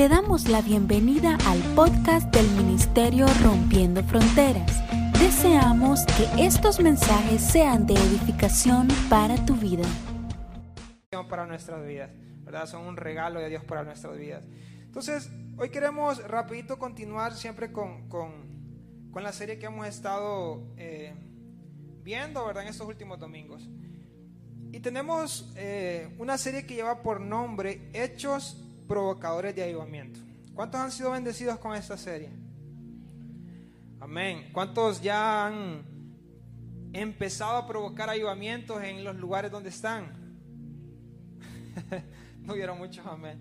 Te damos la bienvenida al podcast del Ministerio Rompiendo Fronteras. Deseamos que estos mensajes sean de edificación para tu vida. Para nuestras vidas, ¿verdad? Son un regalo de Dios para nuestras vidas. Entonces, hoy queremos rapidito continuar siempre con, con, con la serie que hemos estado eh, viendo, ¿verdad? En estos últimos domingos. Y tenemos eh, una serie que lleva por nombre Hechos provocadores de avivamiento. ¿Cuántos han sido bendecidos con esta serie? Amén. ¿Cuántos ya han empezado a provocar avivamientos en los lugares donde están? no vieron muchos, amén.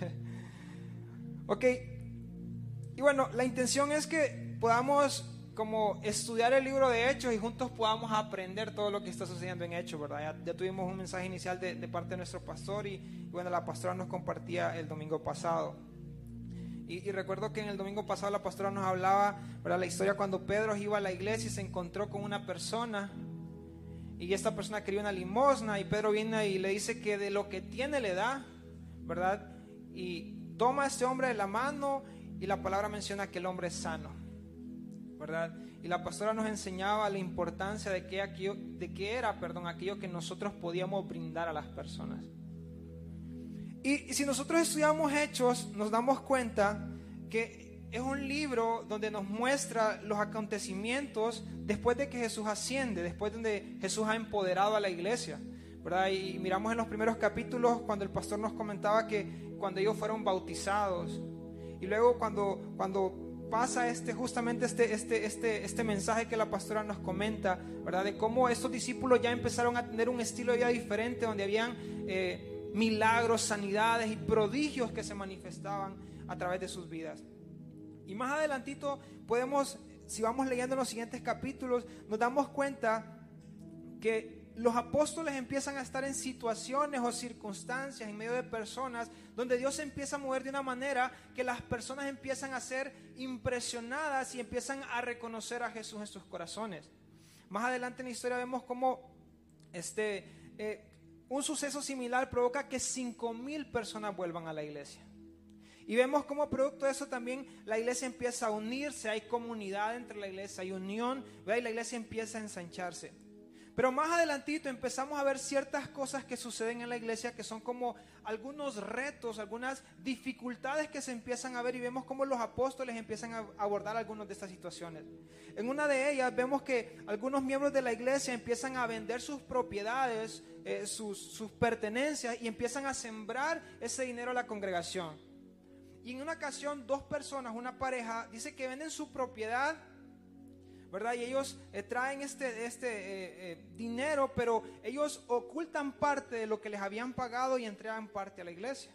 ok. Y bueno, la intención es que podamos como estudiar el libro de Hechos y juntos podamos aprender todo lo que está sucediendo en Hechos, ¿verdad? Ya, tuvimos un mensaje inicial de, parte de nuestro pastor y, bueno, la pastora nos compartía el domingo pasado. Y, recuerdo que en el domingo pasado la pastora nos hablaba, ¿verdad? La historia cuando Pedro iba a la iglesia y se encontró con una persona y esta persona quería una limosna y Pedro viene y le dice que de lo que tiene le da, ¿verdad? Y toma a este hombre de la mano y la palabra menciona que el hombre es sano. ¿Verdad? Y la pastora nos enseñaba la importancia de que, aquello, de era, perdón, aquello que nosotros podíamos brindar a las personas. Y, si nosotros estudiamos Hechos, nos damos cuenta que es un libro donde nos muestra los acontecimientos después de que Jesús asciende, después de Jesús ha empoderado a la iglesia. ¿verdad? Y miramos en los primeros capítulos cuando el pastor nos comentaba que cuando ellos fueron bautizados y luego cuando, cuando pasa este, justamente este, este, este, este mensaje que la pastora nos comenta, ¿verdad? De cómo estos discípulos ya empezaron a tener un estilo de vida diferente, donde habían eh, milagros, sanidades y prodigios que se manifestaban a través de sus vidas. Y más adelantito podemos, si vamos leyendo los siguientes capítulos, nos damos cuenta que los apóstoles empiezan a estar en situaciones o circunstancias en medio de personas donde Dios empieza a mover de una manera que las personas empiezan a ser impresionadas y empiezan a reconocer a Jesús en sus corazones. Más adelante en la historia vemos cómo este, eh, un suceso similar provoca que cinco mil personas vuelvan a la iglesia. Y vemos cómo producto de eso también la iglesia empieza a unirse, hay comunidad entre la iglesia, hay unión, y la iglesia empieza a ensancharse. Pero más adelantito empezamos a ver ciertas cosas que suceden en la iglesia que son como algunos retos, algunas dificultades que se empiezan a ver y vemos cómo los apóstoles empiezan a abordar algunas de estas situaciones. En una de ellas vemos que algunos miembros de la iglesia empiezan a vender sus propiedades, eh, sus, sus pertenencias y empiezan a sembrar ese dinero a la congregación. Y en una ocasión dos personas, una pareja, dice que venden su propiedad ¿verdad? Y ellos eh, traen este, este eh, eh, dinero, pero ellos ocultan parte de lo que les habían pagado y entregan parte a la iglesia.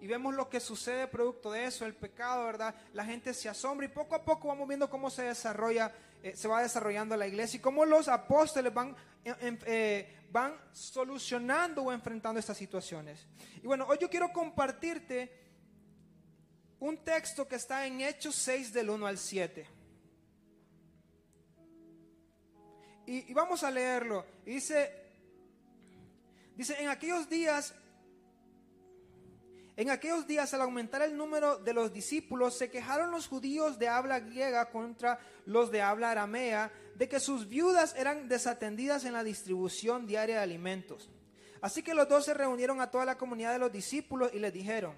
Y vemos lo que sucede producto de eso, el pecado, ¿verdad? La gente se asombra y poco a poco vamos viendo cómo se desarrolla, se va desarrollando la iglesia y cómo los apóstoles van, van solucionando o enfrentando estas situaciones. Y bueno, hoy yo quiero compartirte un texto que está en Hechos 6 del 1 al 7. Y, vamos a leerlo. dice, dice, en aquellos días, en aquellos días al aumentar el número de los discípulos, se quejaron los judíos de habla griega contra los de habla aramea, de que sus viudas eran desatendidas en la distribución diaria de alimentos. Así que los dos se reunieron a toda la comunidad de los discípulos y les dijeron,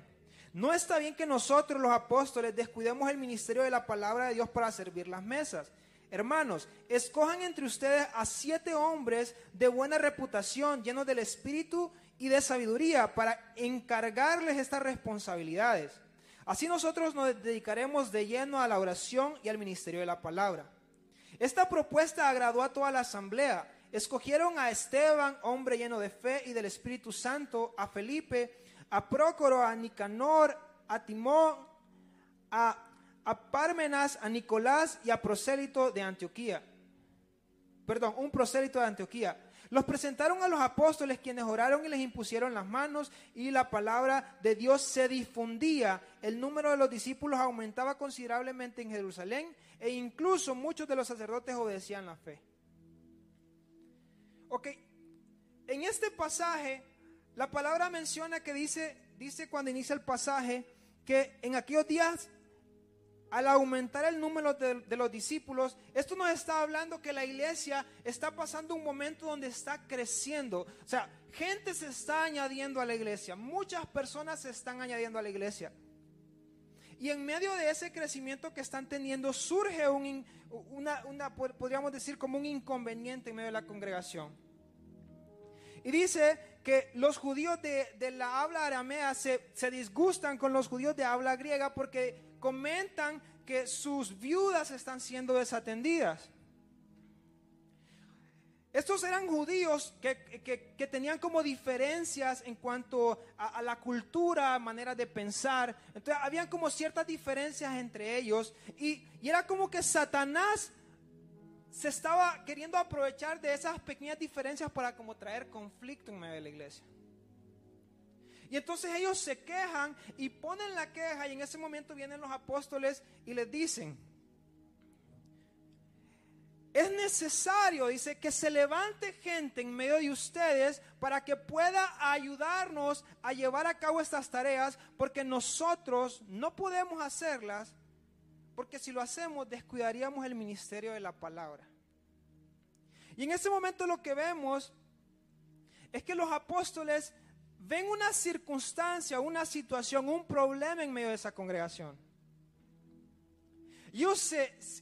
no está bien que nosotros los apóstoles descuidemos el ministerio de la palabra de Dios para servir las mesas. Hermanos, escojan entre ustedes a siete hombres de buena reputación, llenos del espíritu y de sabiduría, para encargarles estas responsabilidades. Así nosotros nos dedicaremos de lleno a la oración y al ministerio de la palabra. Esta propuesta agradó a toda la asamblea. Escogieron a Esteban, hombre lleno de fe y del Espíritu Santo, a Felipe, a Prócoro, a Nicanor, a Timón, a a Parmenas, a Nicolás y a prosélito de Antioquía. Perdón, un prosélito de Antioquía. Los presentaron a los apóstoles quienes oraron y les impusieron las manos y la palabra de Dios se difundía. El número de los discípulos aumentaba considerablemente en Jerusalén e incluso muchos de los sacerdotes obedecían la fe. Ok, en este pasaje la palabra menciona que dice, dice cuando inicia el pasaje, que en aquellos días, al aumentar el número de, los discípulos, esto nos está hablando que la iglesia está pasando un momento donde está creciendo. O sea, gente se está añadiendo a la iglesia, muchas personas se están añadiendo a la iglesia. Y en medio de ese crecimiento que están teniendo surge un, una, una, podríamos decir, como un inconveniente en medio de la congregación. Y dice que los judíos de, de la habla aramea se, se disgustan con los judíos de habla griega porque comentan que sus viudas están siendo desatendidas. Estos eran judíos que, tenían como diferencias en cuanto a, la cultura, manera de pensar. Entonces, habían como ciertas diferencias entre ellos. Y, y era como que Satanás se estaba queriendo aprovechar de esas pequeñas diferencias para como traer conflicto en medio de la iglesia. Y entonces ellos se quejan y ponen la queja y en ese momento vienen los apóstoles y les dicen, es necesario, dice, que se levante gente en medio de ustedes para que pueda ayudarnos a llevar a cabo estas tareas, porque nosotros no podemos hacerlas, porque si lo hacemos descuidaríamos el ministerio de la palabra. Y en ese momento lo que vemos es que los apóstoles ven una circunstancia, una situación, un problema en medio de esa congregación. Ellos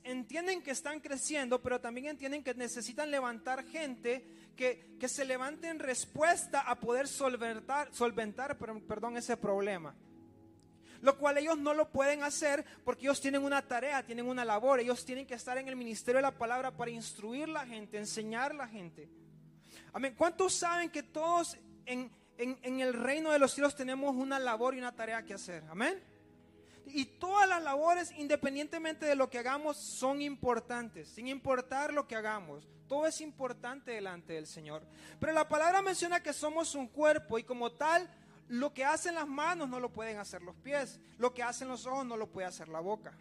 entienden que están creciendo, pero también entienden que necesitan levantar gente que, se levante en respuesta a poder solventar, solventar perdón, ese problema. Lo cual ellos no lo pueden hacer porque ellos tienen una tarea, tienen una labor, ellos tienen que estar en el ministerio de la palabra para instruir la gente, enseñar a la gente. Amén. ¿Cuántos saben que todos en, en el reino de los cielos tenemos una labor y una tarea que hacer? Amén. Y todas las labores, independientemente de lo que hagamos, son importantes, sin importar lo que hagamos. Todo es importante delante del Señor. Pero la palabra menciona que somos un cuerpo y como tal, lo que hacen las manos no lo pueden hacer los pies, lo que hacen los ojos no lo puede hacer la boca.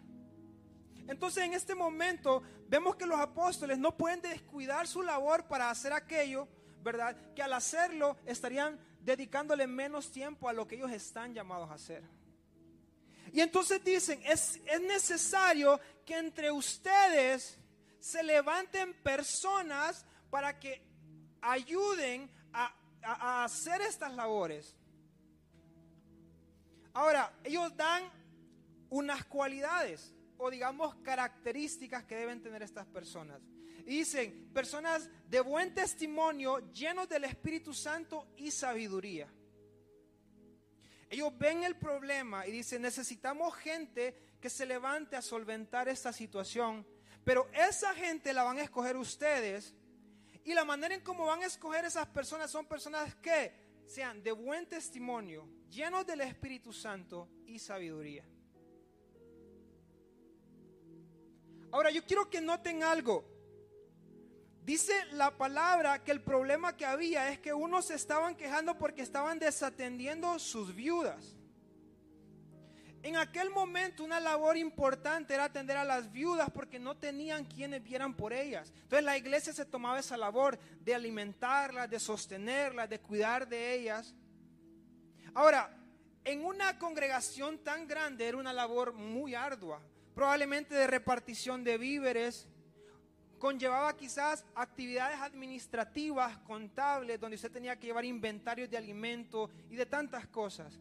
Entonces en este momento vemos que los apóstoles no pueden descuidar su labor para hacer aquello, ¿verdad? Que al hacerlo estarían dedicándole menos tiempo a lo que ellos están llamados a hacer. Y entonces dicen, es, necesario que entre ustedes se levanten personas para que ayuden a, a hacer estas labores. Ahora, ellos dan unas cualidades o digamos características que deben tener estas personas. Dicen, personas de buen testimonio, llenos del Espíritu Santo y sabiduría. Ellos ven el problema y dicen, necesitamos gente que se levante a solventar esta situación, pero esa gente la van a escoger ustedes y la manera en cómo van a escoger esas personas son personas que sean de buen testimonio, llenos del Espíritu Santo y sabiduría. Ahora yo quiero que noten algo. Dice la palabra que el problema que había es que unos se estaban quejando porque estaban desatendiendo sus viudas. En aquel momento una labor importante era atender a las viudas porque no tenían quienes vieran por ellas. Entonces la iglesia se tomaba esa labor de alimentarlas, de sostenerlas, de cuidar de ellas. Ahora, en una congregación tan grande era una labor muy ardua, probablemente de repartición de víveres, conllevaba quizás actividades administrativas, contables, donde usted tenía que llevar inventarios de alimentos y de tantas cosas.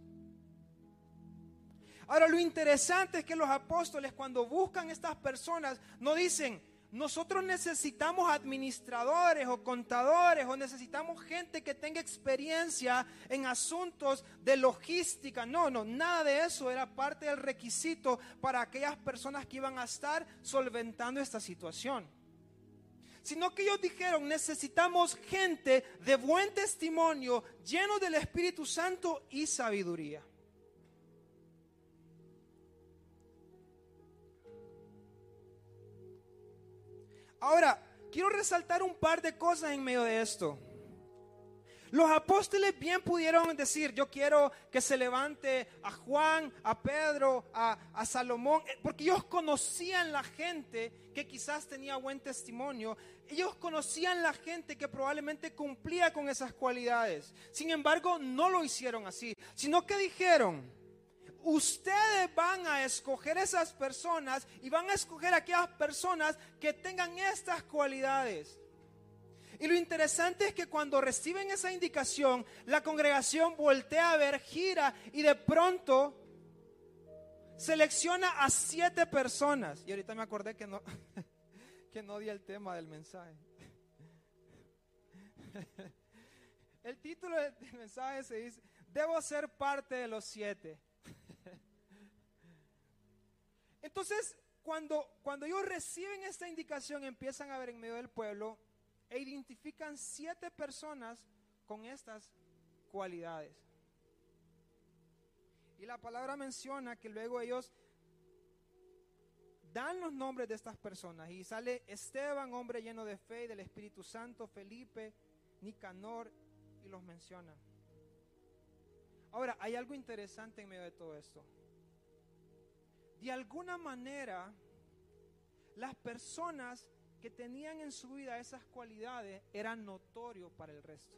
Ahora lo interesante es que los apóstoles cuando buscan estas personas no dicen, nosotros necesitamos administradores o contadores o necesitamos gente que tenga experiencia en asuntos de logística. No, no, nada de eso era parte del requisito para aquellas personas que iban a estar solventando esta situación sino que ellos dijeron, necesitamos gente de buen testimonio, lleno del Espíritu Santo y sabiduría. Ahora, quiero resaltar un par de cosas en medio de esto. Los apóstoles bien pudieron decir, yo quiero que se levante a Juan, a Pedro, a, Salomón, eh, porque ellos conocían la gente que quizás tenía buen testimonio, ellos conocían la gente que probablemente cumplía con esas cualidades. Sin embargo, no lo hicieron así, sino que dijeron, ustedes van a escoger esas personas y van a escoger aquellas personas que tengan estas cualidades. Y lo interesante es que cuando reciben esa indicación, la congregación voltea a ver, gira y de pronto selecciona a siete personas. Y ahorita me acordé que no, que no di el tema del mensaje. El título del mensaje se dice, debo ser parte de los siete. Entonces, cuando, cuando ellos reciben esta indicación, empiezan a ver en medio del pueblo e identifican siete personas con estas cualidades. Y la palabra menciona que luego ellos dan los nombres de estas personas y sale Esteban, hombre lleno de fe y del Espíritu Santo, Felipe, Nicanor y los menciona. Ahora, hay algo interesante en medio de todo esto. De alguna manera, las personas que tenían en su vida esas cualidades eran notorios para el resto.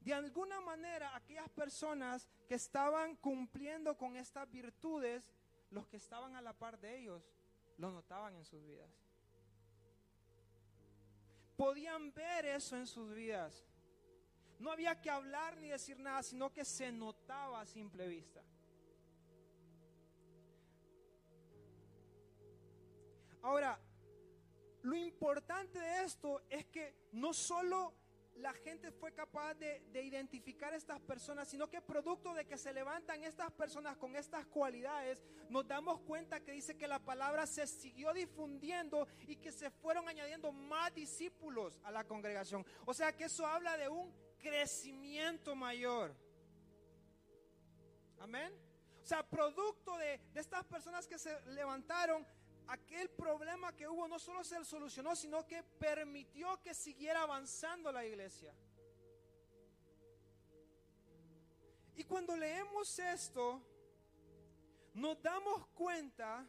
De alguna manera, aquellas personas que estaban cumpliendo con estas virtudes, los que estaban a la par de ellos, lo notaban en sus vidas. Podían ver eso en sus vidas. No había que hablar ni decir nada, sino que se notaba a simple vista. Ahora, lo importante de esto es que no solo la gente fue capaz de, identificar estas personas, sino que producto de que se levantan estas personas con estas cualidades, nos damos cuenta que dice que la palabra se siguió difundiendo y que se fueron añadiendo más discípulos a la congregación. O sea que eso habla de un crecimiento mayor. Amén. O sea, producto de, de estas personas que se levantaron, aquel problema que hubo no solo se solucionó, sino que permitió que siguiera avanzando la iglesia. Y cuando leemos esto, nos damos cuenta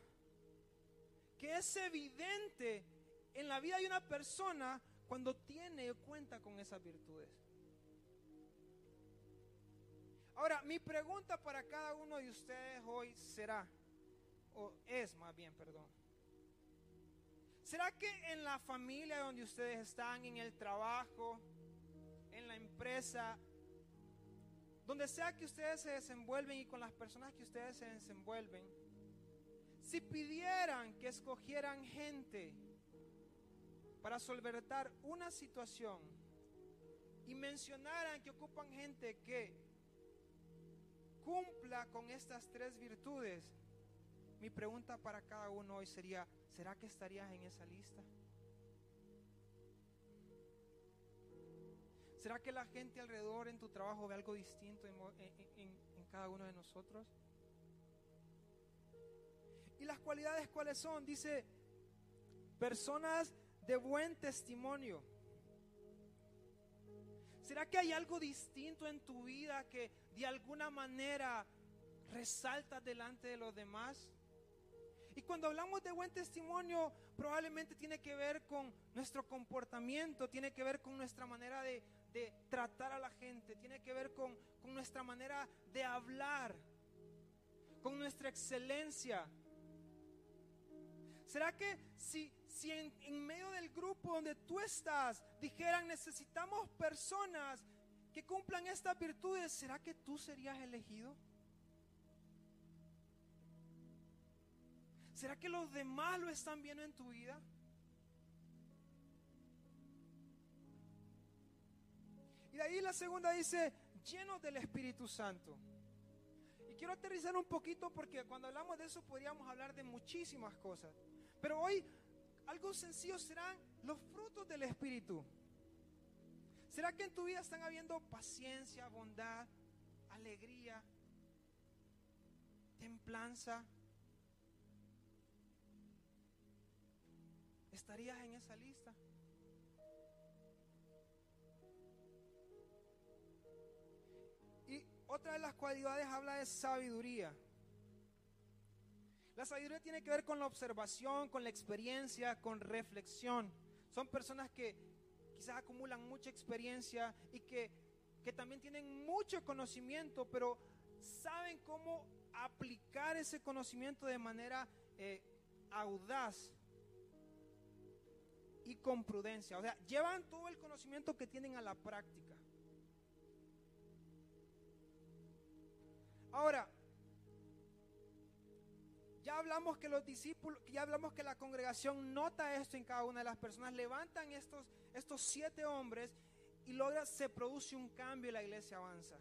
que es evidente en la vida de una persona cuando tiene cuenta con esas virtudes. Ahora, mi pregunta para cada uno de ustedes hoy será, o es más bien, perdón, ¿Será que en la familia donde ustedes están, en el trabajo, en la empresa, donde sea que ustedes se desenvuelven y con las personas que ustedes se desenvuelven, si pidieran que escogieran gente para solventar una situación y mencionaran que ocupan gente que cumpla con estas tres virtudes, mi pregunta para cada uno hoy sería, ¿será que estarías en esa lista? ¿Será que la gente alrededor en tu trabajo ve algo distinto en, cada uno de nosotros? ¿Y las cualidades cuáles son? Dice, personas de buen testimonio. ¿Será que hay algo distinto en tu vida que de alguna manera resalta delante de los demás? Y cuando hablamos de buen testimonio, probablemente tiene que ver con nuestro comportamiento, tiene que ver con nuestra manera de, tratar a la gente, tiene que ver con, nuestra manera de hablar, con nuestra excelencia. ¿Será que si, si en, en medio del grupo donde tú estás dijeran necesitamos personas que cumplan estas virtudes, ¿será que tú serías elegido? ¿Será que los demás lo están viendo en tu vida? Y de ahí la segunda dice, llenos del Espíritu Santo. Y quiero aterrizar un poquito porque cuando hablamos de eso podríamos hablar de muchísimas cosas. Pero hoy algo sencillo serán los frutos del Espíritu. ¿Será que en tu vida están habiendo paciencia, bondad, alegría, templanza? ¿Estarías en esa lista? Y otra de las cualidades habla de sabiduría. La sabiduría tiene que ver con la observación, con la experiencia, con reflexión. Son personas que quizás acumulan mucha experiencia y que, que también tienen mucho conocimiento, pero saben cómo aplicar ese conocimiento de manera eh, audaz y con prudencia. O sea, llevan todo el conocimiento que tienen a la práctica. Ahora, ya hablamos que los discípulos, ya hablamos que la congregación nota esto en cada una de las personas, levantan estos, estos siete hombres y logra, se produce un cambio y la iglesia avanza.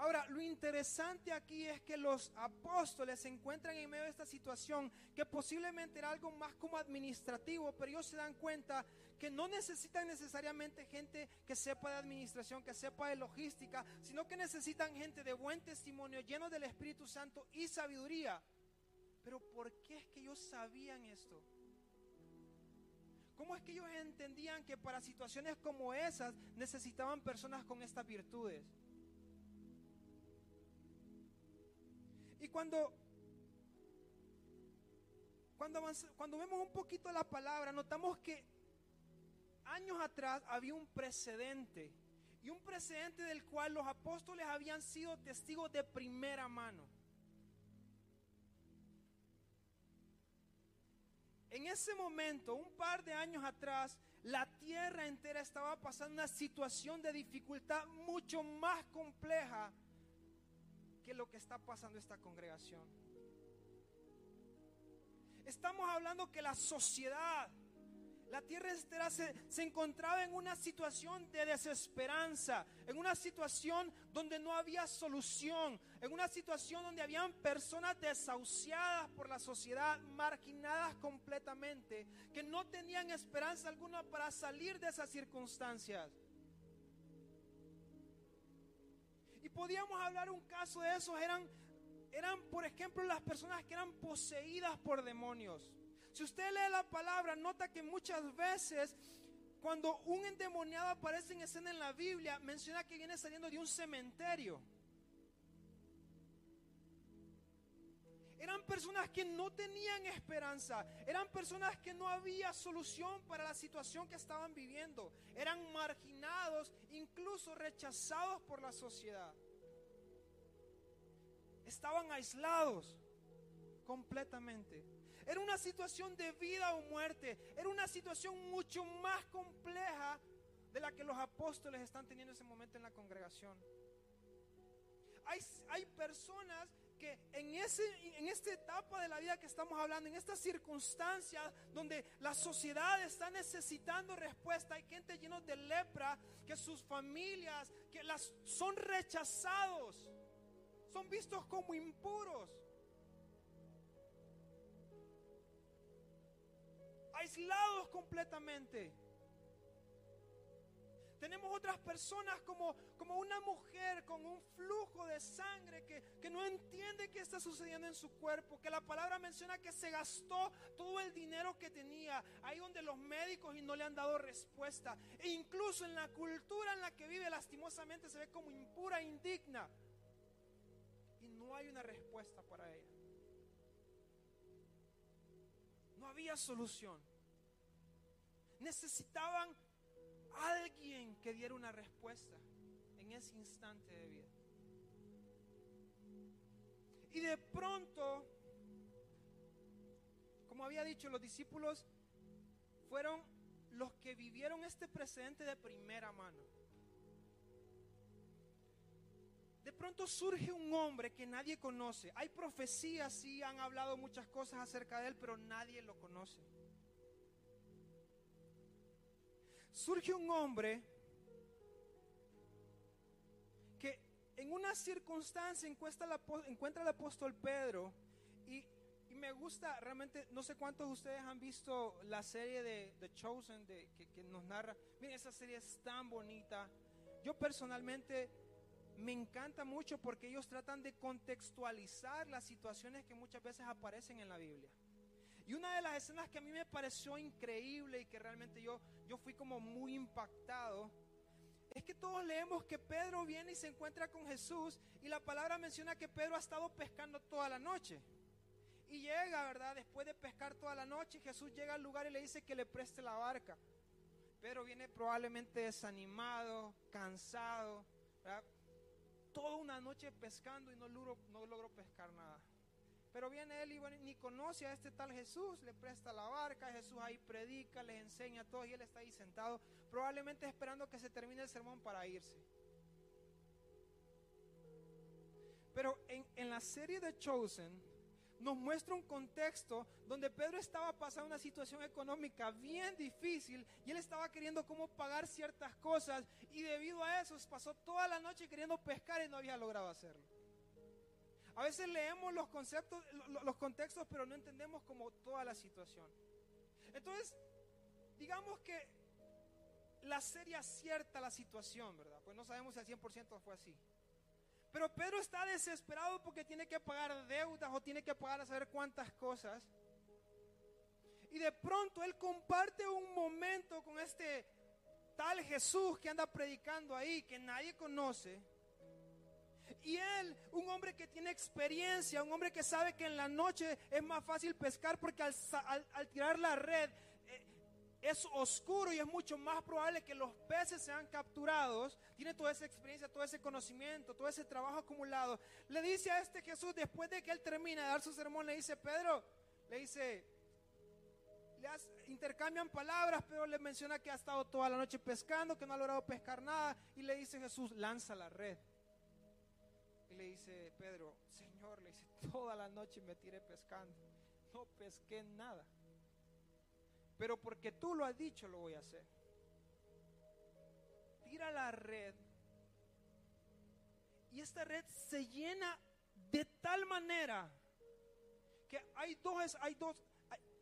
Ahora, lo interesante aquí es que los apóstoles se encuentran en medio de esta situación que posiblemente era algo más como administrativo, pero ellos se dan cuenta que no necesitan necesariamente gente que sepa de administración, que sepa de logística, sino que necesitan gente de buen testimonio, lleno del Espíritu Santo y sabiduría. Pero ¿por qué es que ellos sabían esto? ¿Cómo es que ellos entendían que para situaciones como esas necesitaban personas con estas virtudes? Y cuando, cuando, cuando vemos un poquito la palabra, notamos que años atrás había un precedente. Y un precedente del cual los apóstoles habían sido testigos de primera mano. En ese momento, un par de años atrás, la tierra entera estaba pasando una situación de dificultad mucho más compleja que lo que está pasando esta congregación. Estamos hablando que la sociedad, la tierra entera se, se, encontraba en una situación de desesperanza, en una situación donde no había solución, en una situación donde habían personas desahuciadas por la sociedad, marginadas completamente, que no tenían esperanza alguna para salir de esas circunstancias. Podíamos hablar un caso de esos, eran, eran por ejemplo las personas que eran poseídas por demonios. Si usted lee la palabra, nota que muchas veces cuando un endemoniado aparece en escena en la Biblia, menciona que viene saliendo de un cementerio. Eran personas que no tenían esperanza. Eran personas que no había solución para la situación que estaban viviendo. Eran marginados, incluso rechazados por la sociedad. Estaban aislados completamente. Era una situación de vida o muerte. Era una situación mucho más compleja de la que los apóstoles están teniendo en ese momento en la congregación. Hay, hay personas que en, ese, en esta etapa de la vida que estamos hablando, en estas circunstancias donde la sociedad está necesitando respuesta, hay gente llena de lepra, que sus familias, que las son rechazados, son vistos como impuros. Aislados completamente. Tenemos otras personas como, como una mujer con un flujo de sangre que, que no entiende qué está sucediendo en su cuerpo, que la palabra menciona que se gastó todo el dinero que tenía, ahí donde los médicos y no le han dado respuesta. E incluso en la cultura en la que vive lastimosamente se ve como impura e indigna. Hay una respuesta para ella. No había solución. Necesitaban alguien que diera una respuesta en ese instante de vida. Y de pronto, como había dicho, los discípulos fueron los que vivieron este presente de primera mano. De pronto surge un hombre que nadie conoce. Hay profecías, sí, han hablado muchas cosas acerca de él, pero nadie lo conoce. surge un hombre que en una circunstancia encuentra, al apóstol Pedro y, me gusta realmente, no sé cuántos de ustedes han visto la serie de The Chosen que, que nos narra. Miren, esa serie es tan bonita. Yo personalmente me encanta mucho porque ellos tratan de contextualizar las situaciones que muchas veces aparecen en la Biblia. Y una de las escenas que a mí me pareció increíble y que realmente yo, yo fui como muy impactado, es que todos leemos que Pedro viene y se encuentra con Jesús y la palabra menciona que Pedro ha estado pescando toda la noche. Y llega, ¿verdad? Después de pescar toda la noche, Jesús llega al lugar y le dice que le preste la barca. Pedro viene probablemente desanimado, cansado, toda una noche pescando y no logró, no logró pescar nada. Pero viene él y ni conoce a este tal Jesús, le presta la barca, Jesús ahí predica, les enseña a todos y él está ahí sentado, probablemente esperando que se termine el sermón para irse. Pero en, en la serie de Chosen, nos muestra un contexto donde Pedro estaba pasando una situación económica bien difícil y él estaba queriendo cómo pagar ciertas cosas y debido a eso pasó toda la noche queriendo pescar y no había logrado hacerlo. A veces leemos los conceptos, los contextos, pero no entendemos como toda la situación. Entonces, digamos que la serie acierta la situación, ¿verdad? Pues no sabemos si al 100% fue así. Pero Pedro está desesperado porque tiene que pagar deudas o tiene que pagar a saber cuántas cosas. Y de pronto él comparte un momento con este tal Jesús que anda predicando ahí, que nadie conoce. Y él, un hombre que tiene experiencia, un hombre que sabe que en la noche es más fácil pescar porque al, tirar la red es oscuro y es mucho más probable que los peces sean capturados, tiene toda esa experiencia, todo ese conocimiento, todo ese trabajo acumulado. Le dice a este Jesús, después de que él termina de dar su sermón, le dice, Pedro, le dice, le intercambian palabras, pero le menciona que ha estado toda la noche pescando, que no ha logrado pescar nada, y le dice Jesús, lanza la red. Y le dice Pedro, Señor, le dice, toda la noche me tiré pescando, no pesqué nada pero porque tú lo has dicho lo voy a hacer. Tira la red y esta red se llena de tal manera que hay dos, hay dos,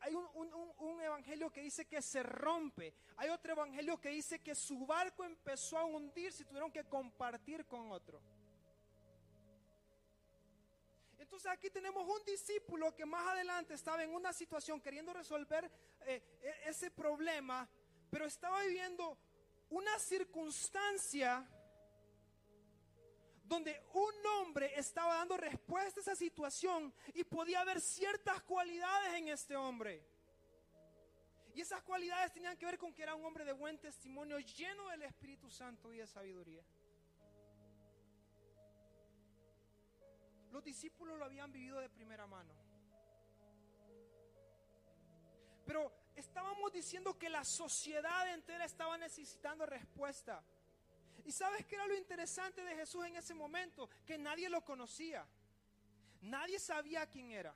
hay un, un, evangelio que dice que se rompe. Hay otro evangelio que dice que su barco empezó a hundirse y tuvieron que compartir con otro. Entonces aquí tenemos un discípulo que más adelante estaba en una situación queriendo resolver eh, e-, ese problema, pero estaba viviendo una circunstancia donde un hombre estaba dando respuesta a esa situación y podía haber ciertas cualidades en este hombre. Y esas cualidades tenían que ver con que era un hombre de buen testimonio, lleno del Espíritu Santo y de sabiduría. Los discípulos lo habían vivido de primera mano. Pero estábamos diciendo que la sociedad entera estaba necesitando respuesta. ¿Y sabes qué era lo interesante de Jesús en ese momento? Que nadie lo conocía. Nadie sabía quién era.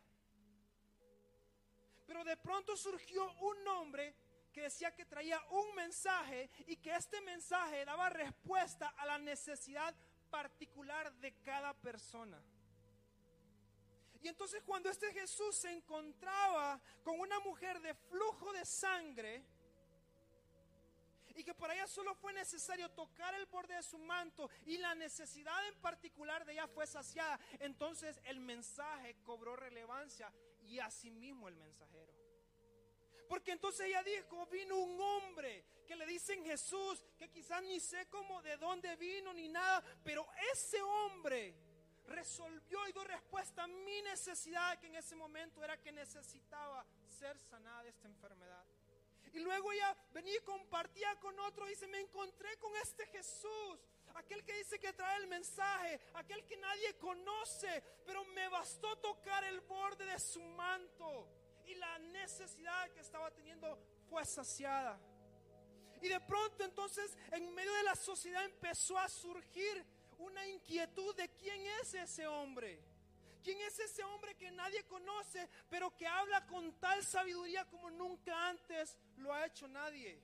Pero de pronto surgió un nombre que decía que traía un mensaje y que este mensaje daba respuesta a la necesidad particular de cada persona. Y entonces cuando este Jesús se encontraba con una mujer de flujo de sangre, y que para ella solo fue necesario tocar el borde de su manto y la necesidad en particular de ella fue saciada, entonces el mensaje cobró relevancia y asimismo el mensajero. Porque entonces ella dijo, vino un hombre que le dicen Jesús, que quizás ni sé cómo, de dónde vino ni nada, pero ese hombre resolvió y dio respuesta a mi necesidad que en ese momento era que necesitaba ser sanada de esta enfermedad. Y luego ella venía y compartía con otros y se me encontré con este Jesús, aquel que dice que trae el mensaje, aquel que nadie conoce, pero me bastó tocar el borde de su manto y la necesidad que estaba teniendo fue saciada. Y de pronto entonces en medio de la sociedad empezó a surgir una inquietud de quién es ese hombre. ¿Quién es ese hombre que nadie conoce, pero que habla con tal sabiduría como nunca antes lo ha hecho nadie?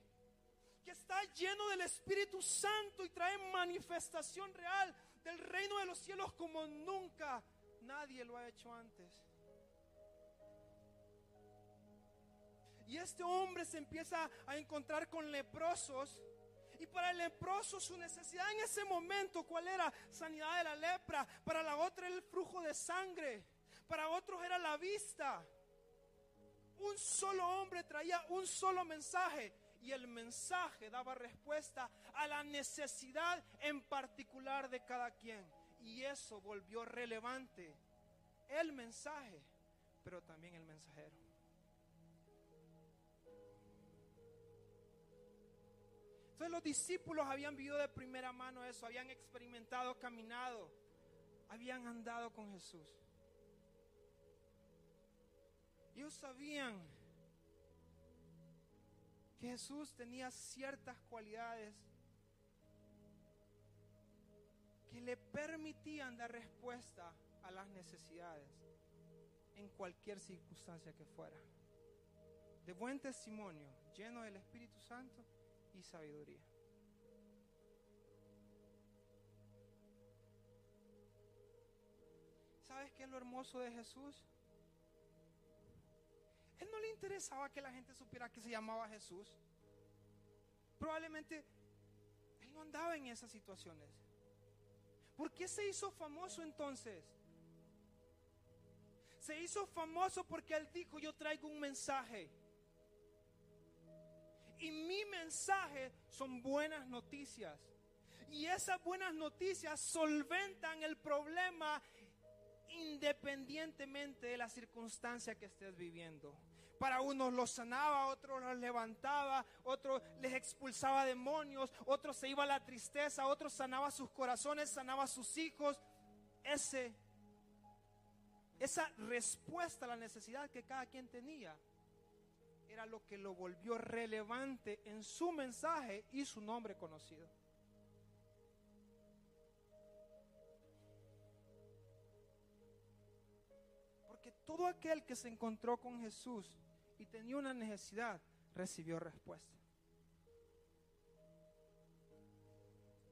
Que está lleno del Espíritu Santo y trae manifestación real del reino de los cielos como nunca nadie lo ha hecho antes. Y este hombre se empieza a encontrar con leprosos y para el leproso su necesidad en ese momento, ¿cuál era? Sanidad de la lepra. Para la otra el flujo de sangre. Para otros era la vista. Un solo hombre traía un solo mensaje y el mensaje daba respuesta a la necesidad en particular de cada quien. Y eso volvió relevante el mensaje, pero también el mensajero. Entonces los discípulos habían vivido de primera mano eso, habían experimentado, caminado, habían andado con Jesús. Ellos sabían que Jesús tenía ciertas cualidades que le permitían dar respuesta a las necesidades en cualquier circunstancia que fuera. De buen testimonio, lleno del Espíritu Santo y sabiduría. ¿Sabes qué es lo hermoso de Jesús? Él no le interesaba que la gente supiera que se llamaba Jesús. Probablemente él no andaba en esas situaciones. ¿Por qué se hizo famoso entonces? Se hizo famoso porque él dijo, yo traigo un mensaje. Y mi mensaje son buenas noticias. Y esas buenas noticias solventan el problema independientemente de la circunstancia que estés viviendo. Para unos los sanaba, otros los levantaba, otros les expulsaba demonios, otros se iba a la tristeza, otros sanaba sus corazones, sanaba sus hijos. Ese, esa respuesta a la necesidad que cada quien tenía era lo que lo volvió relevante en su mensaje y su nombre conocido. Porque todo aquel que se encontró con Jesús y tenía una necesidad, recibió respuesta.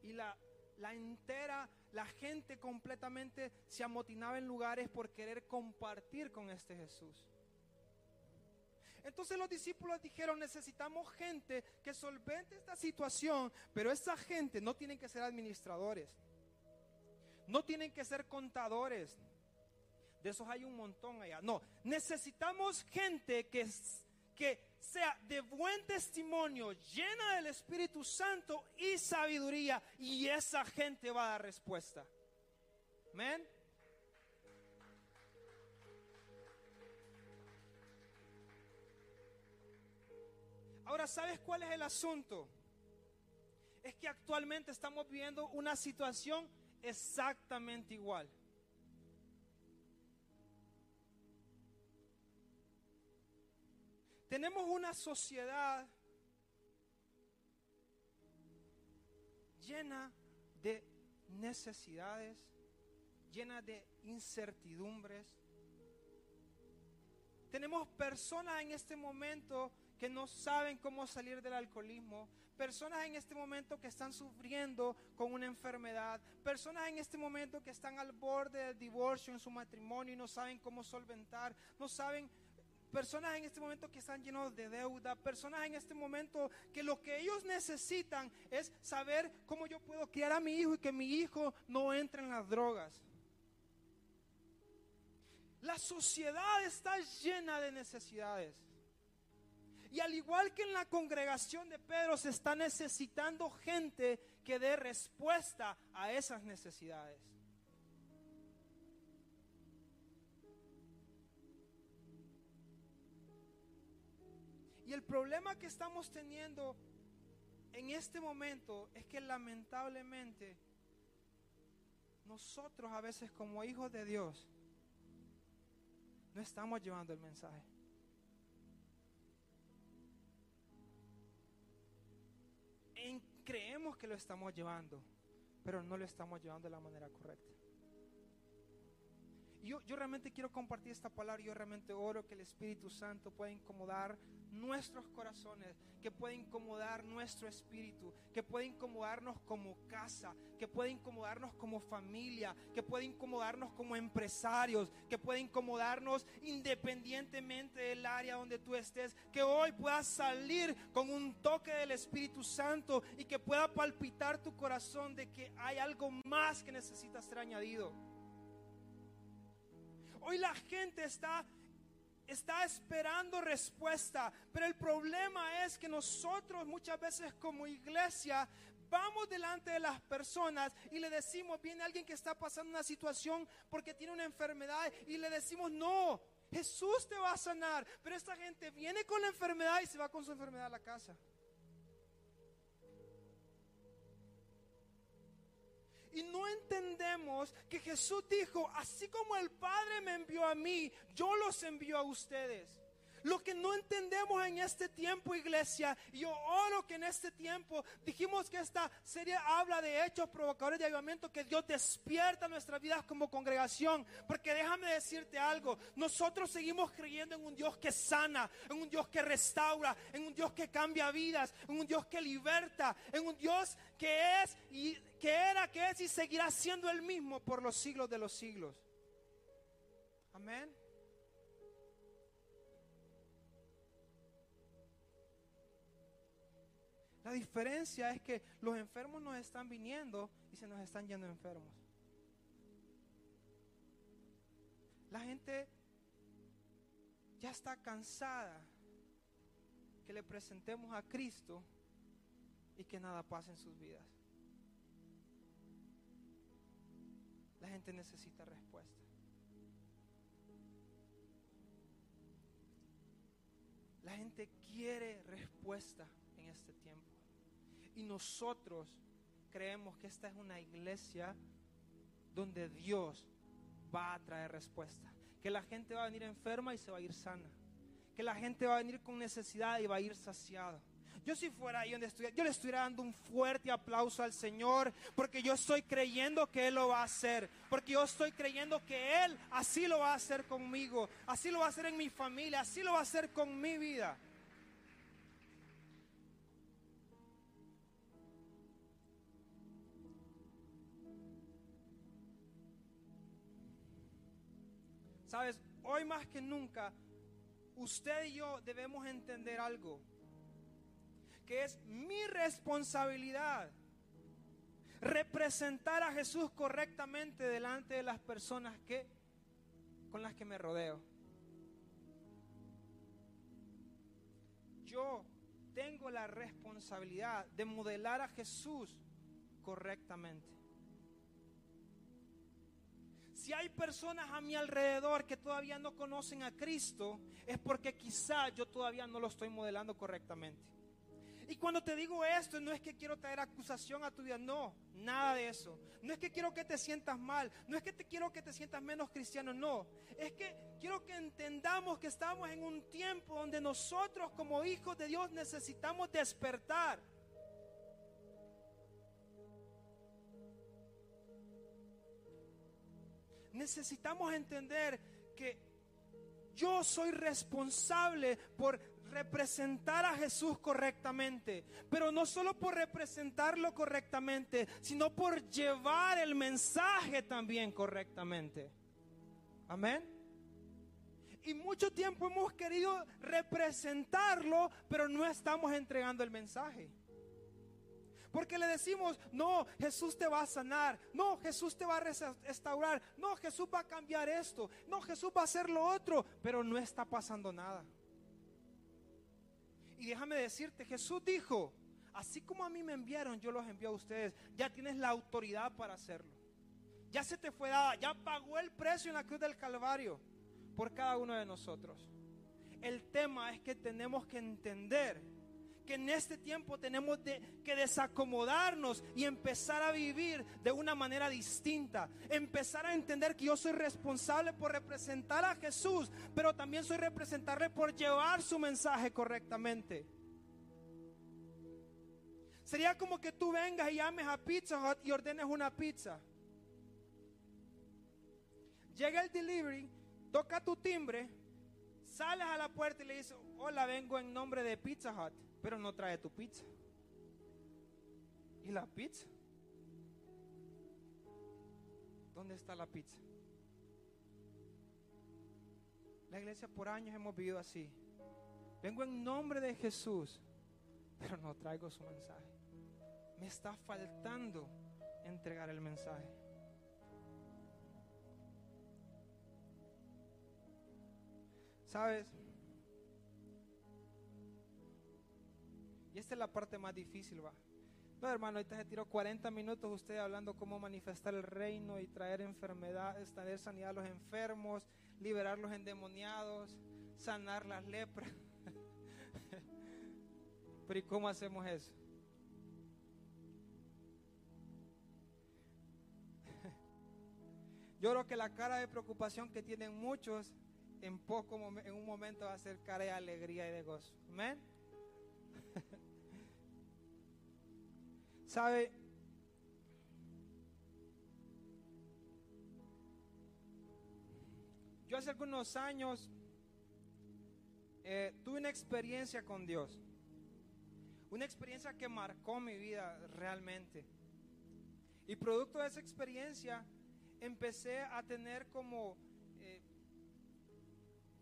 Y la, la entera, la gente completamente se amotinaba en lugares por querer compartir con este Jesús. Entonces los discípulos dijeron, necesitamos gente que solvente esta situación, pero esa gente no tienen que ser administradores, no tienen que ser contadores, de esos hay un montón allá. No, necesitamos gente que, que sea de buen testimonio, llena del Espíritu Santo y sabiduría, y esa gente va a dar respuesta. Amén. Ahora, ¿sabes cuál es el asunto? Es que actualmente estamos viviendo una situación exactamente igual. Tenemos una sociedad llena de necesidades, llena de incertidumbres. Tenemos personas en este momento que no saben cómo salir del alcoholismo, personas en este momento que están sufriendo con una enfermedad, personas en este momento que están al borde del divorcio en su matrimonio y no saben cómo solventar, no saben personas en este momento que están llenos de deuda, personas en este momento que lo que ellos necesitan es saber cómo yo puedo criar a mi hijo y que mi hijo no entre en las drogas. La sociedad está llena de necesidades. Y al igual que en la congregación de Pedro se está necesitando gente que dé respuesta a esas necesidades. Y el problema que estamos teniendo en este momento es que lamentablemente nosotros a veces como hijos de Dios no estamos llevando el mensaje. Creemos que lo estamos llevando, pero no lo estamos llevando de la manera correcta. Yo, realmente quiero compartir esta palabra. Yo realmente oro que el Espíritu Santo pueda incomodar nuestros corazones, que pueda incomodar nuestro espíritu, que pueda incomodarnos como casa, que pueda incomodarnos como familia, que pueda incomodarnos como empresarios, que pueda incomodarnos independientemente del área donde tú estés, que hoy puedas salir con un toque del Espíritu Santo y que pueda palpitar tu corazón de que hay algo más que necesita ser añadido. Hoy la gente está está esperando respuesta, pero el problema es que nosotros muchas veces como iglesia vamos delante de las personas y le decimos, viene alguien que está pasando una situación porque tiene una enfermedad y le decimos, no, Jesús te va a sanar, pero esta gente viene con la enfermedad y se va con su enfermedad a la casa. Entendemos que Jesús dijo, así como el Padre me envió a mí, yo los envío a ustedes. Lo que no entendemos en este tiempo, iglesia, yo oro que en este tiempo dijimos que esta serie habla de hechos provocadores de avivamiento, que Dios despierta nuestras vidas como congregación. Porque déjame decirte algo, nosotros seguimos creyendo en un Dios que sana, en un Dios que restaura, en un Dios que cambia vidas, en un Dios que liberta, en un Dios que es y que era, que es y seguirá siendo el mismo por los siglos de los siglos. Amén. La diferencia es que los enfermos nos están viniendo y se nos están yendo enfermos. La gente ya está cansada que le presentemos a Cristo y que nada pase en sus vidas. La gente necesita respuesta. La gente quiere respuesta en este tiempo. Y nosotros creemos que esta es una iglesia donde Dios va a traer respuesta. Que la gente va a venir enferma y se va a ir sana. Que la gente va a venir con necesidad y va a ir saciado. Yo si fuera ahí donde estuviera, yo le estuviera dando un fuerte aplauso al Señor, porque yo estoy creyendo que Él lo va a hacer, porque yo estoy creyendo que Él así lo va a hacer conmigo, así lo va a hacer en mi familia, así lo va a hacer con mi vida. Sabes, hoy más que nunca, usted y yo debemos entender algo, que es mi responsabilidad representar a Jesús correctamente delante de las personas que con las que me rodeo. Yo tengo la responsabilidad de modelar a Jesús correctamente. Si hay personas a mi alrededor que todavía no conocen a Cristo, es porque quizá yo todavía no lo estoy modelando correctamente. Y cuando te digo esto, no es que quiero traer acusación a tu vida, no, nada de eso. No es que quiero que te sientas mal, no es que te quiero que te sientas menos cristiano, no. Es que quiero que entendamos que estamos en un tiempo donde nosotros como hijos de Dios necesitamos despertar. Necesitamos entender que yo soy responsable por representar a Jesús correctamente, pero no solo por representarlo correctamente, sino por llevar el mensaje también correctamente. Amén. Y mucho tiempo hemos querido representarlo, pero no estamos entregando el mensaje. Porque le decimos, no, Jesús te va a sanar, no, Jesús te va a restaurar, no, Jesús va a cambiar esto, no, Jesús va a hacer lo otro, pero no está pasando nada. Y déjame decirte, Jesús dijo, así como a mí me enviaron, yo los envío a ustedes, ya tienes la autoridad para hacerlo. Ya se te fue dada, ya pagó el precio en la cruz del Calvario por cada uno de nosotros. El tema es que tenemos que entender que en este tiempo tenemos que desacomodarnos y empezar a vivir de una manera distinta. Empezar a entender que yo soy responsable por representar a Jesús, pero también soy responsable por llevar su mensaje correctamente. Sería como que tú vengas y llames a Pizza Hut y ordenes una pizza. Llega el delivery, toca tu timbre, sales a la puerta y le dices, hola, vengo en nombre de Pizza Hut pero no trae tu pizza. ¿Y la pizza? ¿Dónde está la pizza? La iglesia por años hemos vivido así. Vengo en nombre de Jesús, pero no traigo su mensaje. Me está faltando entregar el mensaje. ¿Sabes? Y esta es la parte más difícil, va. No, hermano, ahorita se tiró 40 minutos usted hablando cómo manifestar el reino y traer enfermedades, traer sanidad a los enfermos, liberar los endemoniados, sanar las lepras. Pero ¿y cómo hacemos eso? Yo creo que la cara de preocupación que tienen muchos en poco en un momento va a ser cara de alegría y de gozo. Amén. ¿Sabe? Yo hace algunos años eh, tuve una experiencia con Dios. Una experiencia que marcó mi vida realmente. Y producto de esa experiencia empecé a tener como, eh,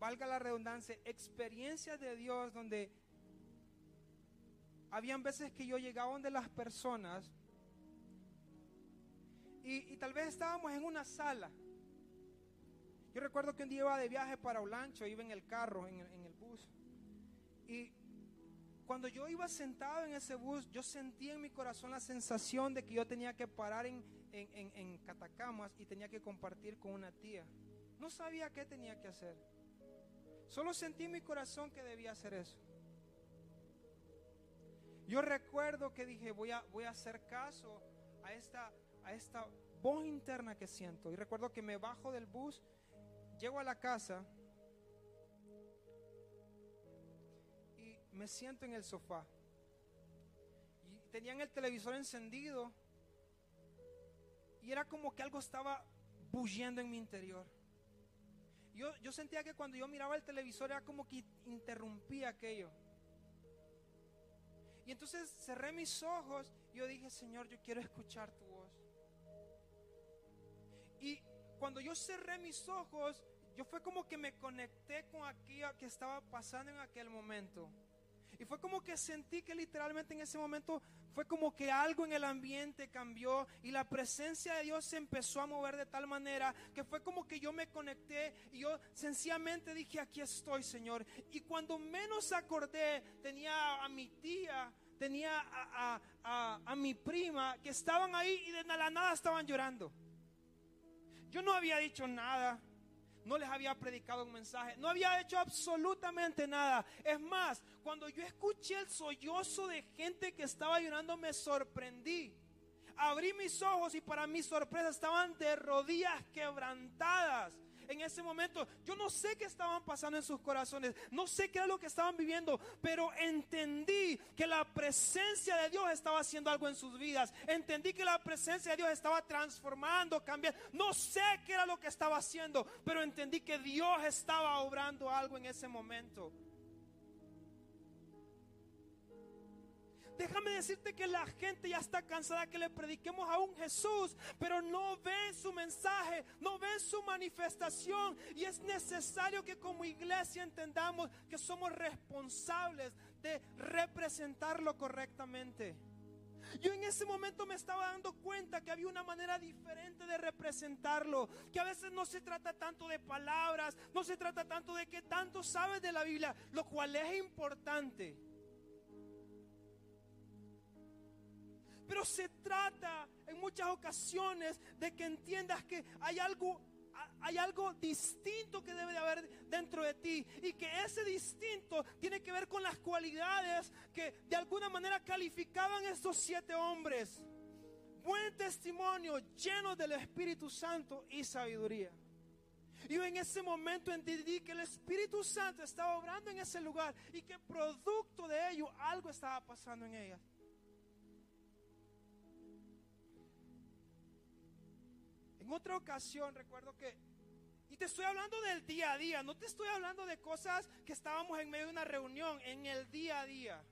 valga la redundancia, experiencias de Dios donde habían veces que yo llegaba donde las personas y, tal vez estábamos en una sala. Yo recuerdo que un día iba de viaje para Olancho, iba en el carro, en en el bus. Y cuando yo iba sentado en ese bus, yo sentía en mi corazón la sensación de que yo tenía que parar en, en, Catacamas y tenía que compartir con una tía. No sabía qué tenía que hacer. Solo sentí en mi corazón que debía hacer eso. Yo recuerdo que dije, voy a, voy a hacer caso a esta, a esta voz interna que siento. Y recuerdo que me bajo del bus, llego a la casa me siento en el sofá. Y tenían el televisor encendido. Y era como que algo estaba bulliendo en mi interior. Yo, yo sentía que cuando yo miraba el televisor era como que interrumpía aquello. Y entonces cerré mis ojos y yo dije, Señor, yo quiero escuchar tu voz. Y cuando yo cerré mis ojos, yo fue como que me conecté con aquello que estaba pasando en aquel momento. Y fue como que sentí que literalmente en ese momento fue como que algo en el ambiente cambió y la presencia de Dios se empezó a mover de tal manera que fue como que yo me conecté y yo sencillamente dije, aquí estoy, Señor. Y cuando menos acordé, tenía a mi tía, tenía a, a mi prima que estaban ahí y de la nada estaban llorando. Yo no había dicho nada no les había predicado un mensaje, no había hecho absolutamente nada. Es más, cuando yo escuché el sollozo de gente que estaba llorando, me sorprendí. Abrí mis ojos y para mi sorpresa estaban de rodillas quebrantadas en ese momento. Yo no sé qué estaban pasando en sus corazones, no sé qué era lo que estaban viviendo, pero entendí que la presencia de Dios estaba haciendo algo en sus vidas. Entendí que la presencia de Dios estaba transformando, cambiando. No sé qué era lo que estaba haciendo, pero entendí que Dios estaba obrando algo en ese momento. Déjame decirte que la gente ya está cansada que le prediquemos a un Jesús, pero no ven su mensaje, no ven su manifestación. Y es necesario que como iglesia entendamos que somos responsables de representarlo correctamente. Yo en ese momento me estaba dando cuenta que había una manera diferente de representarlo, que a veces no se trata tanto de palabras, no se trata tanto de que tanto sabes de la Biblia, lo cual es importante. Pero se trata en muchas ocasiones de que entiendas que hay algo, hay algo distinto que debe de haber dentro de ti y que ese distinto tiene que ver con las cualidades que de alguna manera calificaban estos siete hombres. Buen testimonio, lleno del Espíritu Santo y sabiduría. Yo en ese momento entendí que el Espíritu Santo estaba obrando en ese lugar y que producto de ello algo estaba pasando en ellas. En otra ocasión recuerdo que, y te estoy hablando del día a día, no te estoy hablando de cosas que estábamos en medio de una reunión, en el día a día.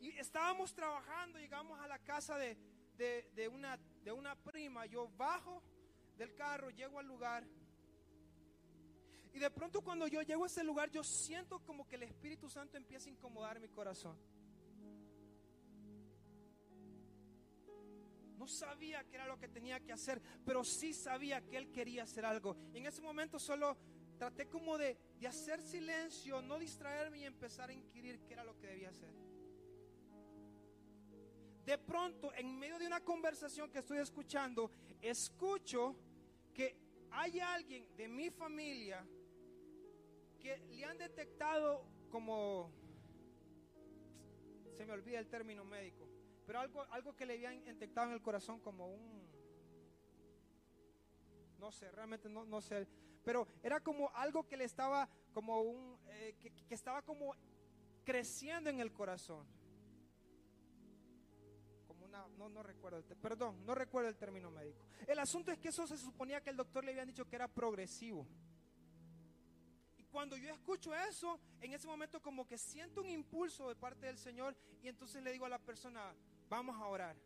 Y estábamos trabajando, llegamos a la casa de, de, una, de una prima, yo bajo del carro, llego al lugar. Y de pronto cuando yo llego a ese lugar, yo siento como que el Espíritu Santo empieza a incomodar mi corazón. No sabía qué era lo que tenía que hacer, pero sí sabía que él quería hacer algo. En ese momento solo traté como de, de hacer silencio, no distraerme y empezar a inquirir qué era lo que debía hacer. De pronto, en medio de una conversación que estoy escuchando, escucho que hay alguien de mi familia que le han detectado como, se me olvida el término médico, pero algo, algo que le habían detectado en el corazón como un, no sé, realmente no, no sé, pero era como algo que le estaba, como un, eh, que, estaba como creciendo en el corazón. Como una, no, no recuerdo, el perdón, no recuerdo el término médico. El asunto es que eso se suponía que el doctor le habían dicho que era progresivo. Y cuando yo escucho eso, en ese momento como que siento un impulso de parte del Señor y entonces le digo a la persona, vamos a orar.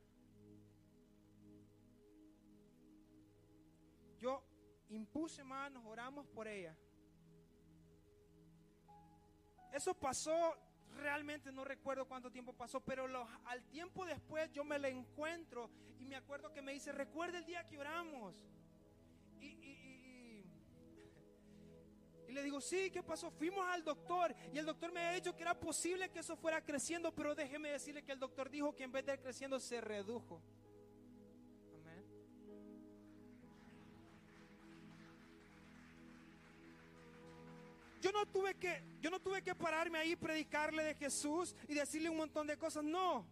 Yo impuse manos, oramos por ella. Eso pasó, realmente no recuerdo cuánto tiempo pasó, pero al tiempo después yo me la encuentro y me acuerdo que me dice, recuerda el día que oramos. Y- y- le digo, sí, ¿qué pasó? Fuimos al doctor y el doctor me había dicho que era posible que eso fuera creciendo, pero déjeme decirle que el doctor dijo que en vez de ir creciendo se redujo. Amén. Yo no tuve que, yo no tuve que pararme ahí predicarle de Jesús y decirle un montón de cosas. No.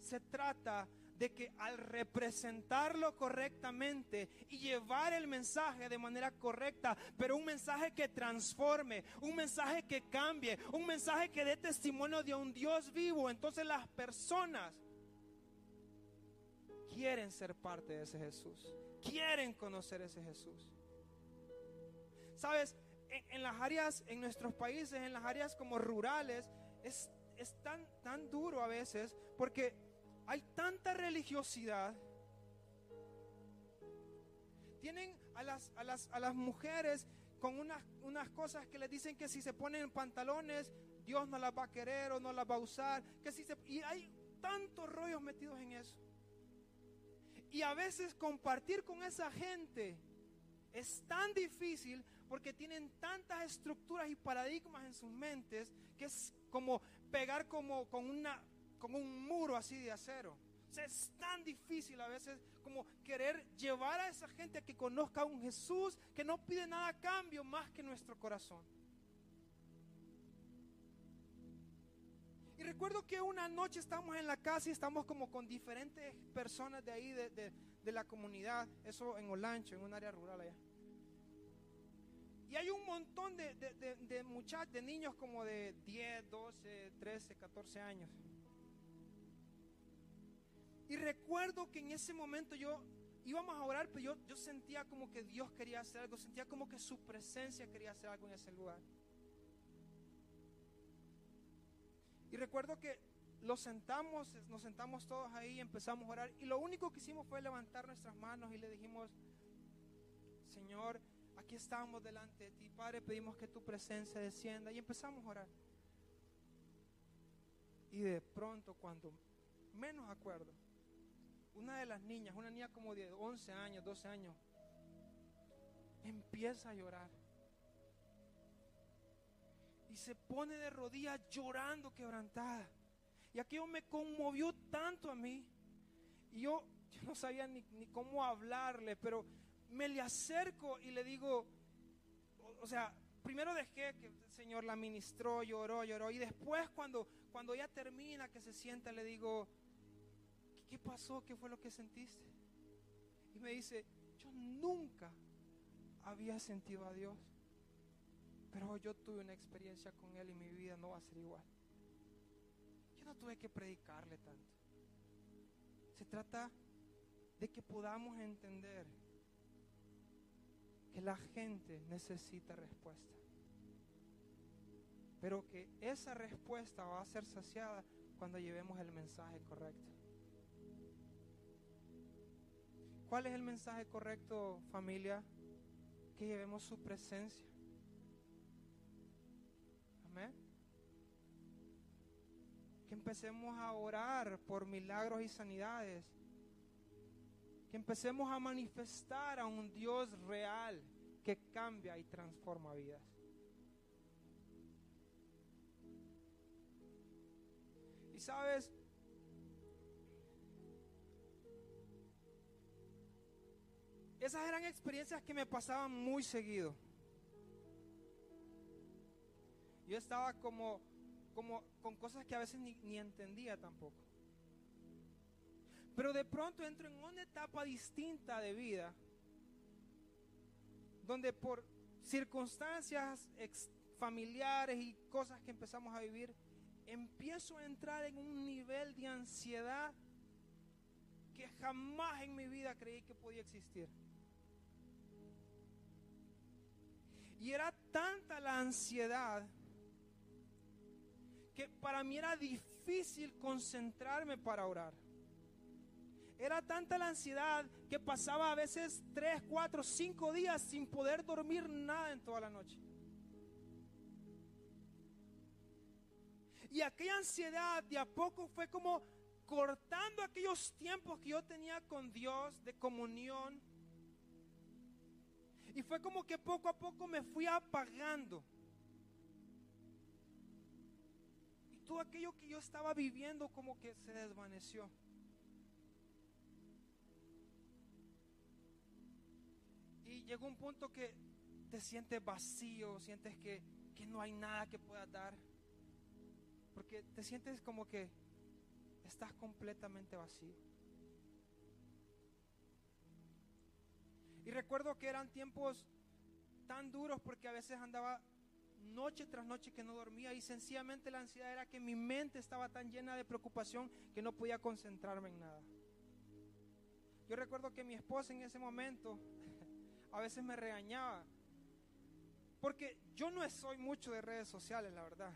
Se trata de que al representarlo correctamente y llevar el mensaje de manera correcta, pero un mensaje que transforme, un mensaje que cambie, un mensaje que dé testimonio de un Dios vivo, entonces las personas quieren ser parte de ese Jesús, quieren conocer ese Jesús. Sabes, en, las áreas, en nuestros países, en las áreas como rurales, es, es tan, tan duro a veces porque hay tanta religiosidad. Tienen a las, a las, a las mujeres con unas, unas cosas que les dicen que si se ponen pantalones, Dios no las va a querer o no las va a usar. Que si se, y hay tantos rollos metidos en eso. Y a veces compartir con esa gente es tan difícil porque tienen tantas estructuras y paradigmas en sus mentes que es como pegar como con una con un muro así de acero. O sea, es tan difícil a veces como querer llevar a esa gente a que conozca a un Jesús que no pide nada a cambio más que nuestro corazón. Y recuerdo que una noche estamos en la casa y estamos como con diferentes personas de ahí, de, de- de la comunidad, eso en Olancho, en un área rural allá. Y hay un montón de, de, muchachos, de niños como de 10, 12, 13, 14 años. Y recuerdo que en ese momento yo íbamos a orar, pero yo, yo sentía como que Dios quería hacer algo, sentía como que su presencia quería hacer algo en ese lugar. Y recuerdo que los sentamos, nos sentamos todos ahí, empezamos a orar y lo único que hicimos fue levantar nuestras manos y le dijimos, Señor, aquí estamos delante de ti, Padre, pedimos que tu presencia descienda y empezamos a orar. Y de pronto, cuando menos acuerdo, una de las niñas, una niña como de 11 años, 12 años, empieza a llorar. Y se pone de rodillas llorando quebrantada. Y aquello me conmovió tanto a mí. Y yo, no sabía ni, cómo hablarle, pero me le acerco y le digo, o, o sea, primero dejé que el Señor la ministró, lloró, lloró. Y después cuando, cuando ella termina, que se sienta, le digo, ¿qué, pasó? ¿Qué fue lo que sentiste? Y me dice, yo nunca había sentido a Dios. Pero yo tuve una experiencia con Él y mi vida no va a ser igual. Yo no tuve que predicarle tanto. Se trata de que podamos entender que la gente necesita respuesta. Pero que esa respuesta va a ser saciada cuando llevemos el mensaje correcto. ¿Cuál es el mensaje correcto, familia? Que llevemos su presencia. Amén. Que empecemos a orar por milagros y sanidades. Que empecemos a manifestar a un Dios real que cambia y transforma vidas. Y sabes, esas eran experiencias que me pasaban muy seguido. Yo estaba como, como con cosas que a veces ni, ni entendía tampoco. Pero de pronto entro en una etapa distinta de vida, donde por circunstancias familiares y cosas que empezamos a vivir, empiezo a entrar en un nivel de ansiedad que jamás en mi vida creí que podía existir. Y era tanta la ansiedad que para mí era difícil concentrarme para orar. Era tanta la ansiedad que pasaba a veces tres, cuatro, cinco días sin poder dormir nada en toda la noche. Y aquella ansiedad de a poco fue como cortando aquellos tiempos que yo tenía con Dios de comunión. Y fue como que poco a poco me fui apagando. Y todo aquello que yo estaba viviendo como que se desvaneció. Y llegó un punto que te sientes vacío, sientes que, que no hay nada que puedas dar. Porque te sientes como que estás completamente vacío. Y recuerdo que eran tiempos tan duros porque a veces andaba noche tras noche que no dormía y sencillamente la ansiedad era que mi mente estaba tan llena de preocupación que no podía concentrarme en nada. Yo recuerdo que mi esposa en ese momento a veces me regañaba porque yo no soy mucho de redes sociales, la verdad.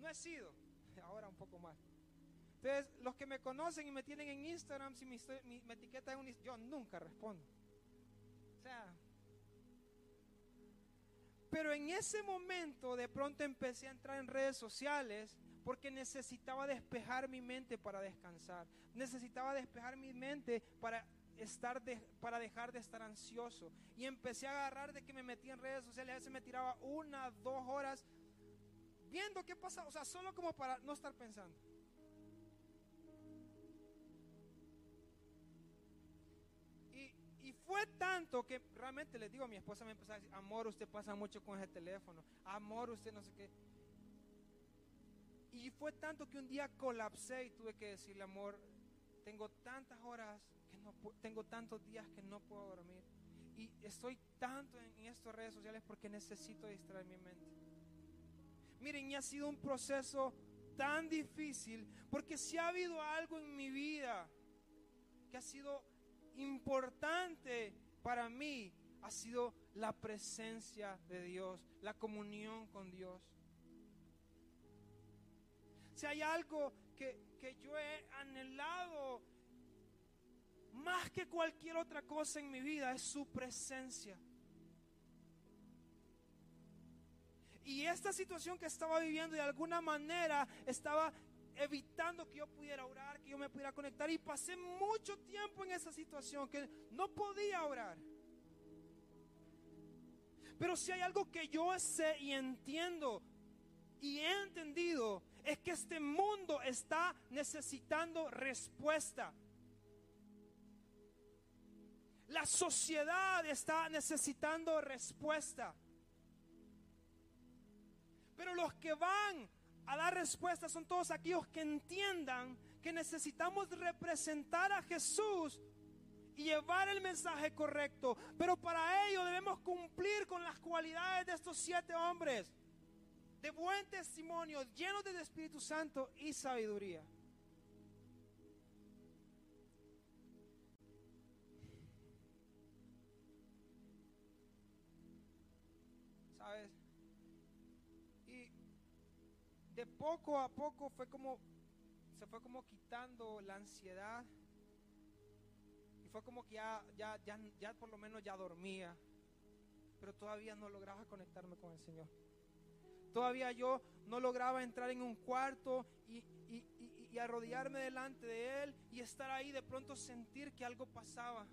No he sido, ahora un poco más. Entonces, los que me conocen y me tienen en Instagram, si me, etiqueta en un yo nunca respondo. O sea, pero en ese momento de pronto empecé a entrar en redes sociales porque necesitaba despejar mi mente para descansar. Necesitaba despejar mi mente para estar para dejar de estar ansioso. Y empecé a agarrar de que me metía en redes sociales, a veces me tiraba una, dos horas viendo qué pasa, o sea, solo como para no estar pensando. Fue tanto que realmente les digo, a mi esposa me empezó a decir, amor, usted pasa mucho con ese teléfono, amor, usted no sé qué. Y fue tanto que un día colapsé y tuve que decirle, amor, tengo tantas horas que no tengo tantos días que no puedo dormir. Y estoy tanto en, en estas redes sociales porque necesito distraer mi mente. Miren, y ha sido un proceso tan difícil porque si ha habido algo en mi vida que ha sido importante para mí, ha sido la presencia de Dios, la comunión con Dios. Si hay algo que, que yo he anhelado más que cualquier otra cosa en mi vida, es su presencia. Y esta situación que estaba viviendo de alguna manera estaba evitando que yo pudiera orar, que yo me pudiera conectar. Y pasé mucho tiempo en esa situación que no podía orar. Pero si hay algo que yo sé y entiendo y he entendido, es que este mundo está necesitando respuesta. La sociedad está necesitando respuesta. Pero los que van a dar respuesta son todos aquellos que entiendan que necesitamos representar a Jesús y llevar el mensaje correcto. Pero para ello debemos cumplir con las cualidades de estos siete hombres. De buen testimonio, llenos del Espíritu Santo y sabiduría. De poco a poco fue como, se fue como quitando la ansiedad. Y fue como que ya, ya, ya, ya por lo menos ya dormía. Pero todavía no lograba conectarme con el Señor. Todavía yo no lograba entrar en un cuarto y, y arrodillarme delante de Él y estar ahí de pronto sentir que algo pasaba.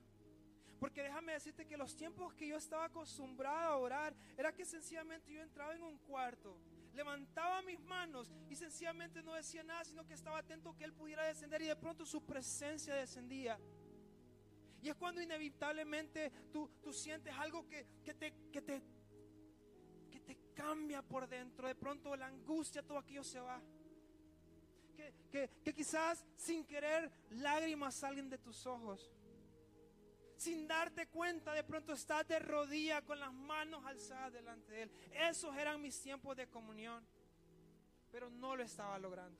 Porque déjame decirte que los tiempos que yo estaba acostumbrado a orar era que sencillamente yo entraba en un cuarto, levantaba mis manos y sencillamente no decía nada, sino que estaba atento que Él pudiera descender y de pronto su presencia descendía. Y es cuando inevitablemente tú, tú sientes algo que, que, te, que, te, que te cambia por dentro. De pronto la angustia, todo aquello se va. Que que, que, quizás sin querer lágrimas salen de tus ojos. Sin darte cuenta, de pronto estás de rodilla con las manos alzadas delante de Él. Esos eran mis tiempos de comunión. Pero no lo estaba logrando.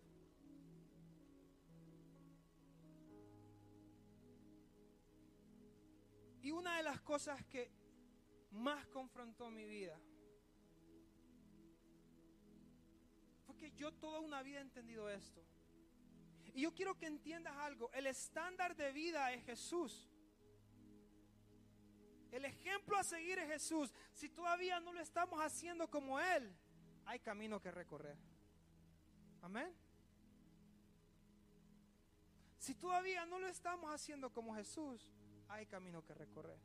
Y una de las cosas que más confrontó mi vida fue que yo toda una vida he entendido esto. Y yo quiero que entiendas algo. El estándar de vida es Jesús. El ejemplo a seguir es Jesús. Si todavía no lo estamos haciendo como Él, hay camino que recorrer. Amén. Si todavía no lo estamos haciendo como Jesús, hay camino que recorrer.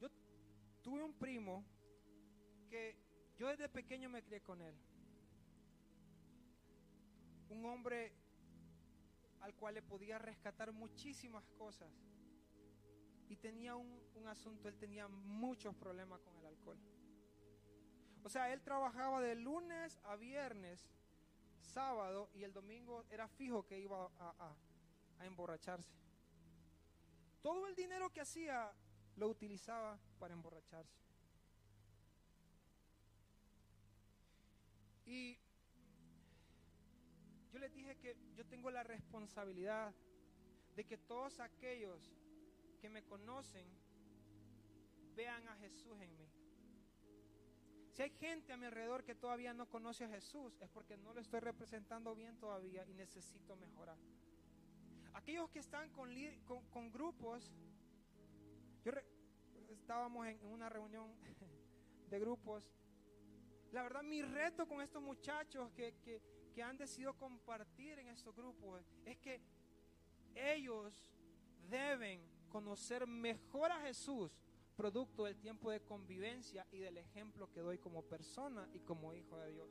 Yo tuve un primo que yo desde pequeño me crié con él. Un hombre al cual le podía rescatar muchísimas cosas. Y tenía un, un asunto, él tenía muchos problemas con el alcohol. O sea, él trabajaba de lunes a viernes, sábado y el domingo era fijo que iba a, a emborracharse. Todo el dinero que hacía lo utilizaba para emborracharse. Y yo les dije que yo tengo la responsabilidad de que todos aquellos que me conocen vean a Jesús en mí. Si hay gente a mi alrededor que todavía no conoce a Jesús, es porque no lo estoy representando bien todavía y necesito mejorar. Aquellos que están con, con, grupos, yo estábamos en, una reunión de grupos. La verdad, mi reto con estos muchachos que, que, que han decidido compartir en estos grupos es que ellos deben conocer mejor a Jesús producto del tiempo de convivencia y del ejemplo que doy como persona y como hijo de Dios.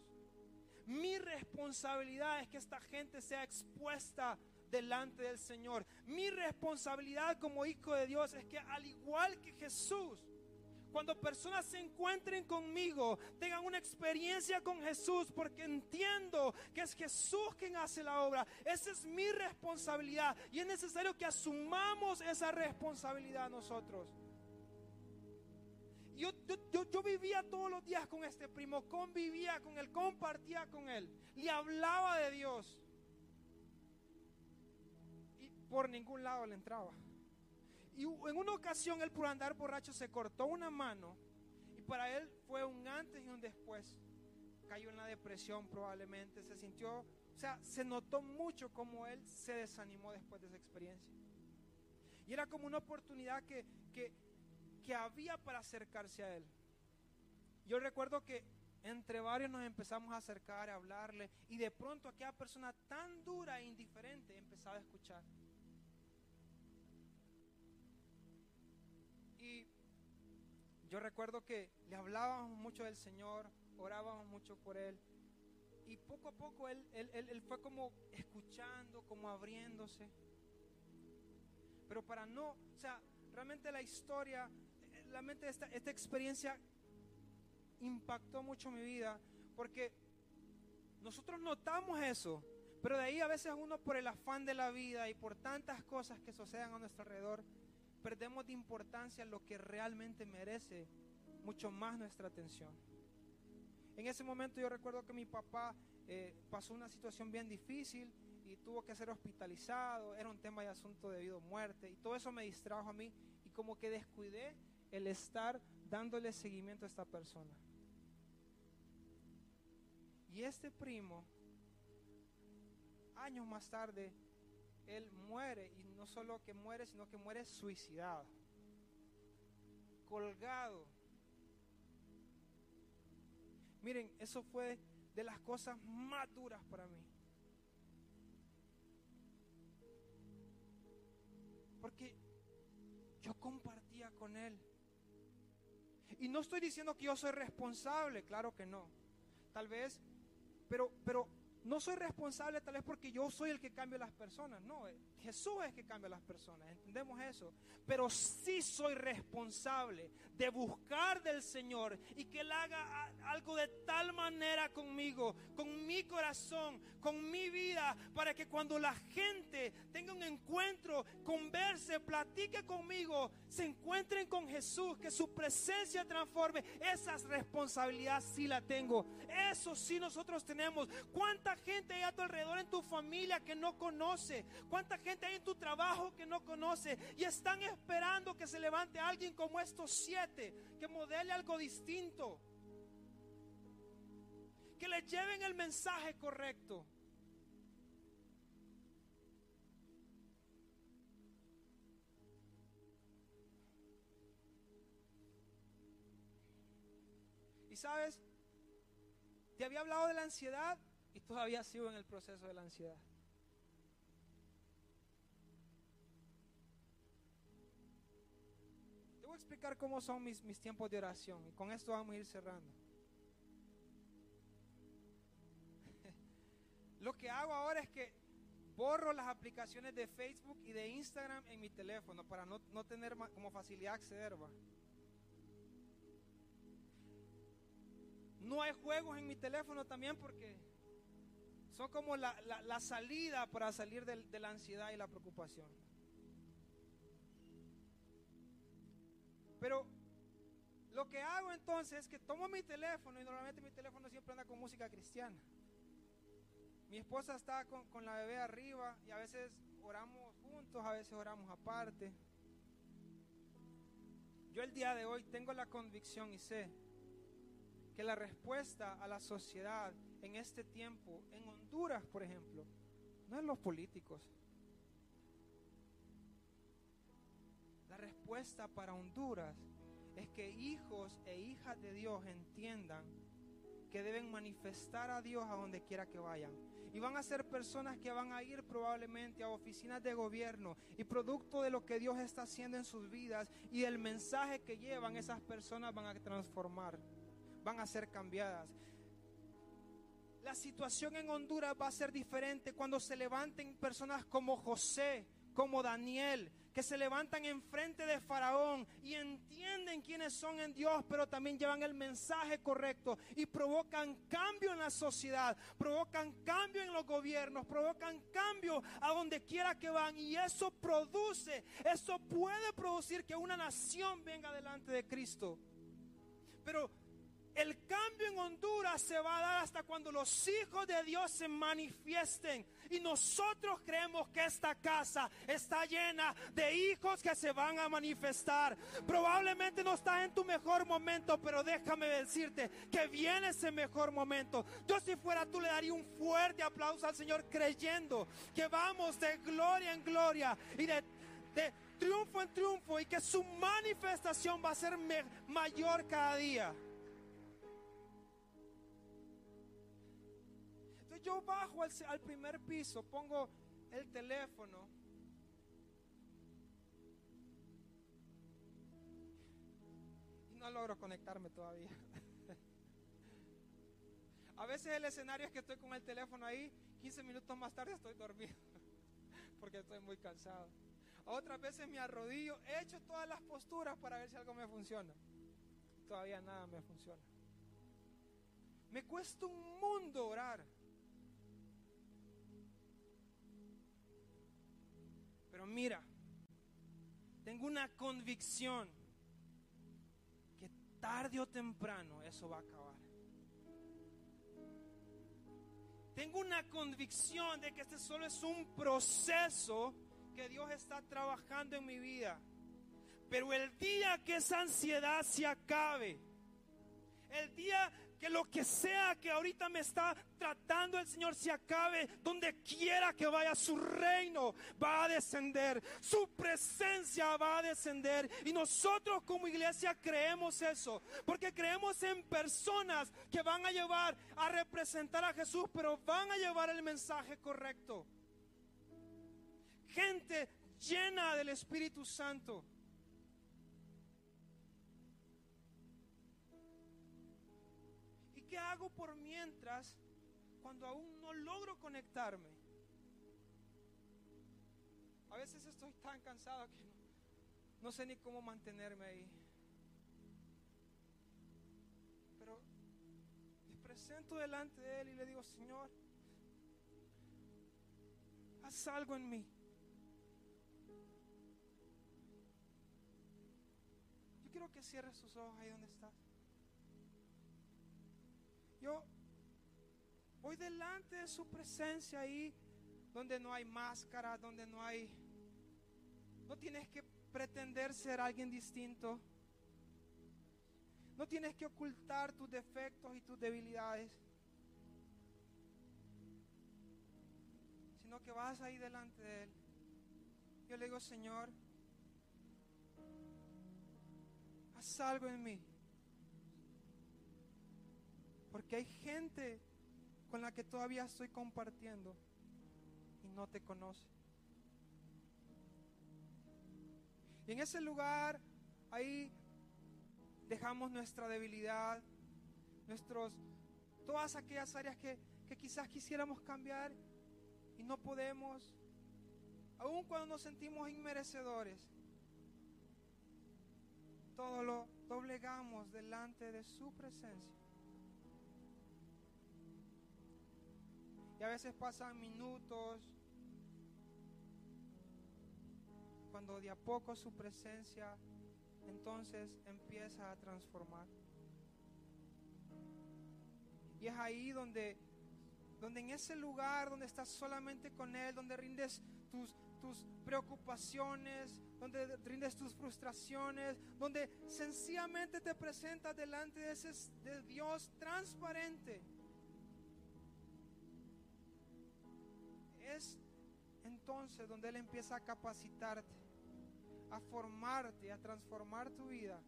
Mi responsabilidad es que esta gente sea expuesta delante del Señor. Mi responsabilidad como hijo de Dios es que al igual que Jesús, cuando personas se encuentren conmigo, tengan una experiencia con Jesús, porque entiendo que es Jesús quien hace la obra. Esa es mi responsabilidad y es necesario que asumamos esa responsabilidad nosotros. Yo, yo, yo, vivía todos los días con este primo, convivía con él, compartía con él, le hablaba de Dios por ningún lado le entraba. Y en una ocasión él por andar borracho se cortó una mano y para él fue un antes y un después. Cayó en la depresión probablemente, se sintió, o sea, se notó mucho como él se desanimó después de esa experiencia. Y era como una oportunidad que, que, que había para acercarse a él. Yo recuerdo que entre varios nos empezamos a acercar, a hablarle, y de pronto aquella persona tan dura e indiferente empezaba a escuchar. Yo recuerdo que le hablábamos mucho del Señor, orábamos mucho por Él. Y poco a poco él, él, fue como escuchando, como abriéndose. Pero para no, o sea, realmente la historia, realmente esta, esta experiencia impactó mucho mi vida, porque nosotros notamos eso, pero de ahí a veces uno por el afán de la vida y por tantas cosas que suceden a nuestro alrededor, perdemos de importancia lo que realmente merece mucho más nuestra atención. En ese momento yo recuerdo que mi papá eh, pasó una situación bien difícil y tuvo que ser hospitalizado, era un tema de asunto de vida o muerte y todo eso me distrajo a mí y como que descuidé el estar dándole seguimiento a esta persona. Y este primo, años más tarde, él muere y no solo que muere, sino que muere suicidado, colgado. Miren, eso fue de las cosas más duras para mí. Porque yo compartía con él. Y no estoy diciendo que yo soy responsable, claro que no. Tal vez, pero, pero no soy responsable tal vez porque yo soy el que cambia las personas. No, eh, Jesús es que cambia las personas. Entendemos eso. Pero sí soy responsable de buscar del Señor y que Él haga algo de tal manera conmigo, con mi corazón, con mi vida, para que cuando la gente tenga un encuentro, converse, platique conmigo, se encuentren con Jesús, que su presencia transforme. Esas responsabilidades sí la tengo. Eso sí nosotros tenemos. ¿Cuántas gente hay a tu alrededor en tu familia que no conoce? ¿Cuánta gente hay en tu trabajo que no conoce? Y están esperando que se levante alguien como estos siete, que modele algo distinto. Que le lleven el mensaje correcto. Y sabes, te había hablado de la ansiedad y todavía sigo en el proceso de la ansiedad. Te voy a explicar cómo son mis, mis tiempos de oración y con esto vamos a ir cerrando. Lo que hago ahora es que borro las aplicaciones de Facebook y de Instagram en mi teléfono para no, no tener como facilidad acceder. No hay juegos en mi teléfono también porque son como la, salida para salir de, la ansiedad y la preocupación. Pero lo que hago entonces es que tomo mi teléfono y normalmente mi teléfono siempre anda con música cristiana. Mi esposa está con, con, la bebé arriba y a veces oramos juntos, a veces oramos aparte. Yo el día de hoy tengo la convicción y sé que la respuesta a la sociedad en este tiempo, en Honduras, por ejemplo, no es los políticos. La respuesta para Honduras es que hijos e hijas de Dios entiendan que deben manifestar a Dios a donde quiera que vayan. Y van a ser personas que van a ir probablemente a oficinas de gobierno y producto de lo que Dios está haciendo en sus vidas y del mensaje que llevan, esas personas van a transformar, van a ser cambiadas. La situación en Honduras va a ser diferente cuando se levanten personas como José, como Daniel, que se levantan enfrente de Faraón y entienden quiénes son en Dios, pero también llevan el mensaje correcto y provocan cambio en la sociedad, provocan cambio en los gobiernos, provocan cambio a donde quiera que van y eso produce, eso puede producir que una nación venga delante de Cristo. Pero el cambio en Honduras se va a dar hasta cuando los hijos de Dios se manifiesten. Y nosotros creemos que esta casa está llena de hijos que se van a manifestar. Probablemente no estás en tu mejor momento, pero déjame decirte que viene ese mejor momento. Yo si fuera tú le daría un fuerte aplauso al Señor creyendo que vamos de gloria en gloria y de, triunfo en triunfo y que su manifestación va a ser mayor cada día. Yo bajo al, primer piso, pongo el teléfono. Y no logro conectarme todavía. A veces el escenario es que estoy con el teléfono ahí, 15 minutos más tarde estoy dormido, porque estoy muy cansado. Otras veces me arrodillo, he hecho todas las posturas para ver si algo me funciona. Todavía nada me funciona. Me cuesta un mundo orar. Pero mira, tengo una convicción que tarde o temprano eso va a acabar. Tengo una convicción de que este solo es un proceso que Dios está trabajando en mi vida. Pero el día que esa ansiedad se acabe, el día que lo que sea que ahorita me está tratando el Señor se acabe, donde quiera que vaya su reino va a descender, su presencia va a descender. Y nosotros como iglesia creemos eso, porque creemos en personas que van a llevar a representar a Jesús, pero van a llevar el mensaje correcto. Gente llena del Espíritu Santo. ¿Qué hago por mientras cuando aún no logro conectarme. A veces estoy tan cansado que no, sé ni cómo mantenerme ahí. Pero me presento delante de Él y le digo, Señor, haz algo en mí. Yo quiero que cierres sus ojos ahí donde estás. Yo voy delante de su presencia ahí donde no hay máscara, donde no hay... No tienes que pretender ser alguien distinto. No tienes que ocultar tus defectos y tus debilidades. Sino que vas ahí delante de Él. Yo le digo, Señor, haz algo en mí. Porque hay gente con la que todavía estoy compartiendo y no te conoce. Y en ese lugar, ahí dejamos nuestra debilidad, nuestros, todas aquellas áreas que, que quizás quisiéramos cambiar y no podemos, aun cuando nos sentimos inmerecedores, todo lo doblegamos delante de su presencia. Y a veces pasan minutos cuando de a poco su presencia entonces empieza a transformar. Y es ahí donde, donde en ese lugar donde estás solamente con Él, donde rindes tus, tus preocupaciones, donde rindes tus frustraciones, donde sencillamente te presentas delante de ese de Dios transparente. Entonces donde Él empieza a capacitarte a formarte, a transformar tu vida.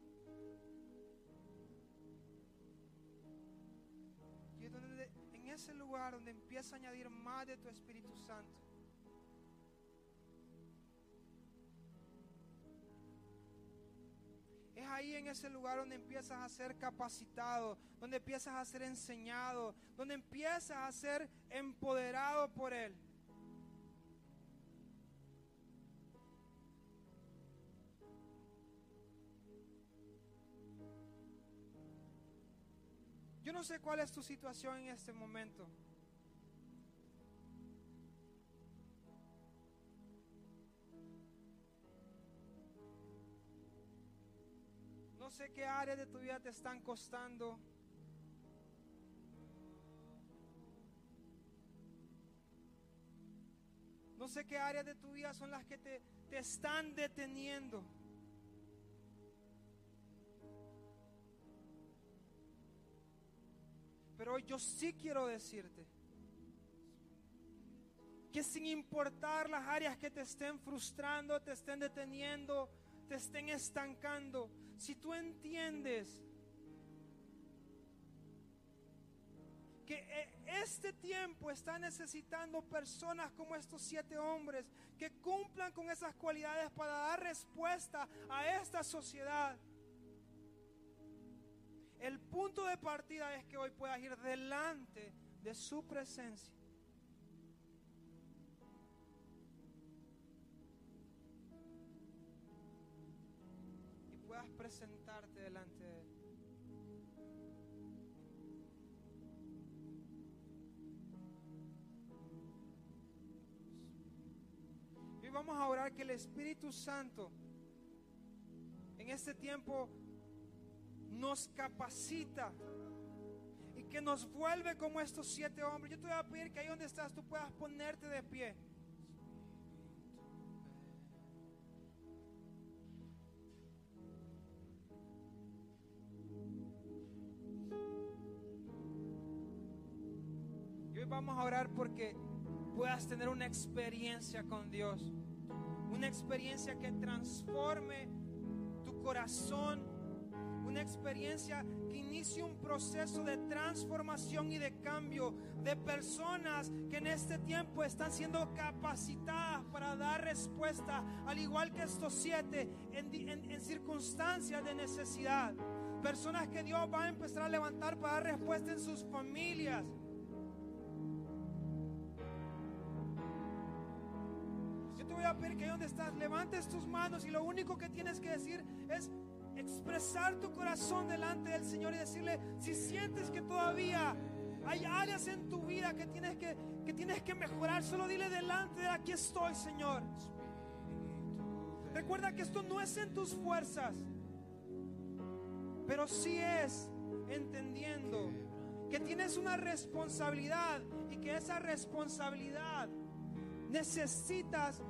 Y es donde, en ese lugar donde empieza a añadir más de tu Espíritu Santo. Es ahí en ese lugar donde empiezas a ser capacitado, donde empiezas a ser enseñado, donde empiezas a ser empoderado por Él. No sé cuál es tu situación en este momento. No sé qué áreas de tu vida te están costando. No sé qué áreas de tu vida son las que te, te están deteniendo. Pero hoy yo sí quiero decirte que sin importar las áreas que te estén frustrando, te estén deteniendo, te estén estancando, si tú entiendes que eh, este tiempo está necesitando personas como estos siete hombres que cumplan con esas cualidades para dar respuesta a esta sociedad. El punto de partida es que hoy puedas ir delante de su presencia. Y puedas presentarte delante de Él. Vamos a orar que el Espíritu Santo en este tiempo nos capacita y que nos vuelve como estos siete hombres. Yo te voy a pedir que ahí donde estás tú puedas ponerte de pie. Y hoy vamos a orar porque puedas tener una experiencia con Dios. Una experiencia que transforme tu corazón una experiencia que inicie un proceso de transformación y de cambio de personas que en este tiempo están siendo capacitadas para dar respuesta, al igual que estos siete, en, circunstancias de necesidad. Personas que Dios va a empezar a levantar para dar respuesta en sus familias. Yo te voy a pedir que ahí donde estás, levantes tus manos y lo único que tienes que decir es, expresar tu corazón delante del Señor y decirle, si sientes que todavía hay áreas en tu vida que tienes que, que tienes que mejorar, solo dile delante de aquí estoy, Señor. Recuerda que esto no es en tus fuerzas, pero sí es entendiendo que tienes una responsabilidad y que esa responsabilidad necesitas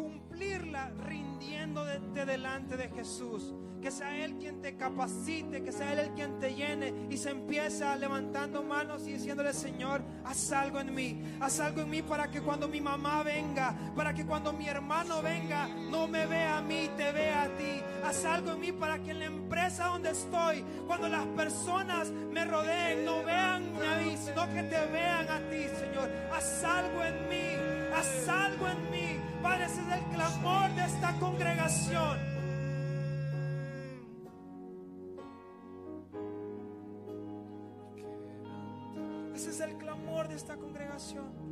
cumplirla rindiéndote delante de Jesús. Que sea Él quien te capacite, que sea Él el quien te llene y se empieza levantando manos y diciéndole, Señor, haz algo en mí, haz algo en mí para que cuando mi mamá venga, para que cuando mi hermano venga, no me vea a mí, te vea a ti. Haz algo en mí para que en la empresa donde estoy, cuando las personas me rodeen, no vean a mí, sino que te vean a ti, Señor. Haz algo en mí, haz algo en mí. Padre, ese es el clamor de esta congregación. Ese es el clamor de esta congregación.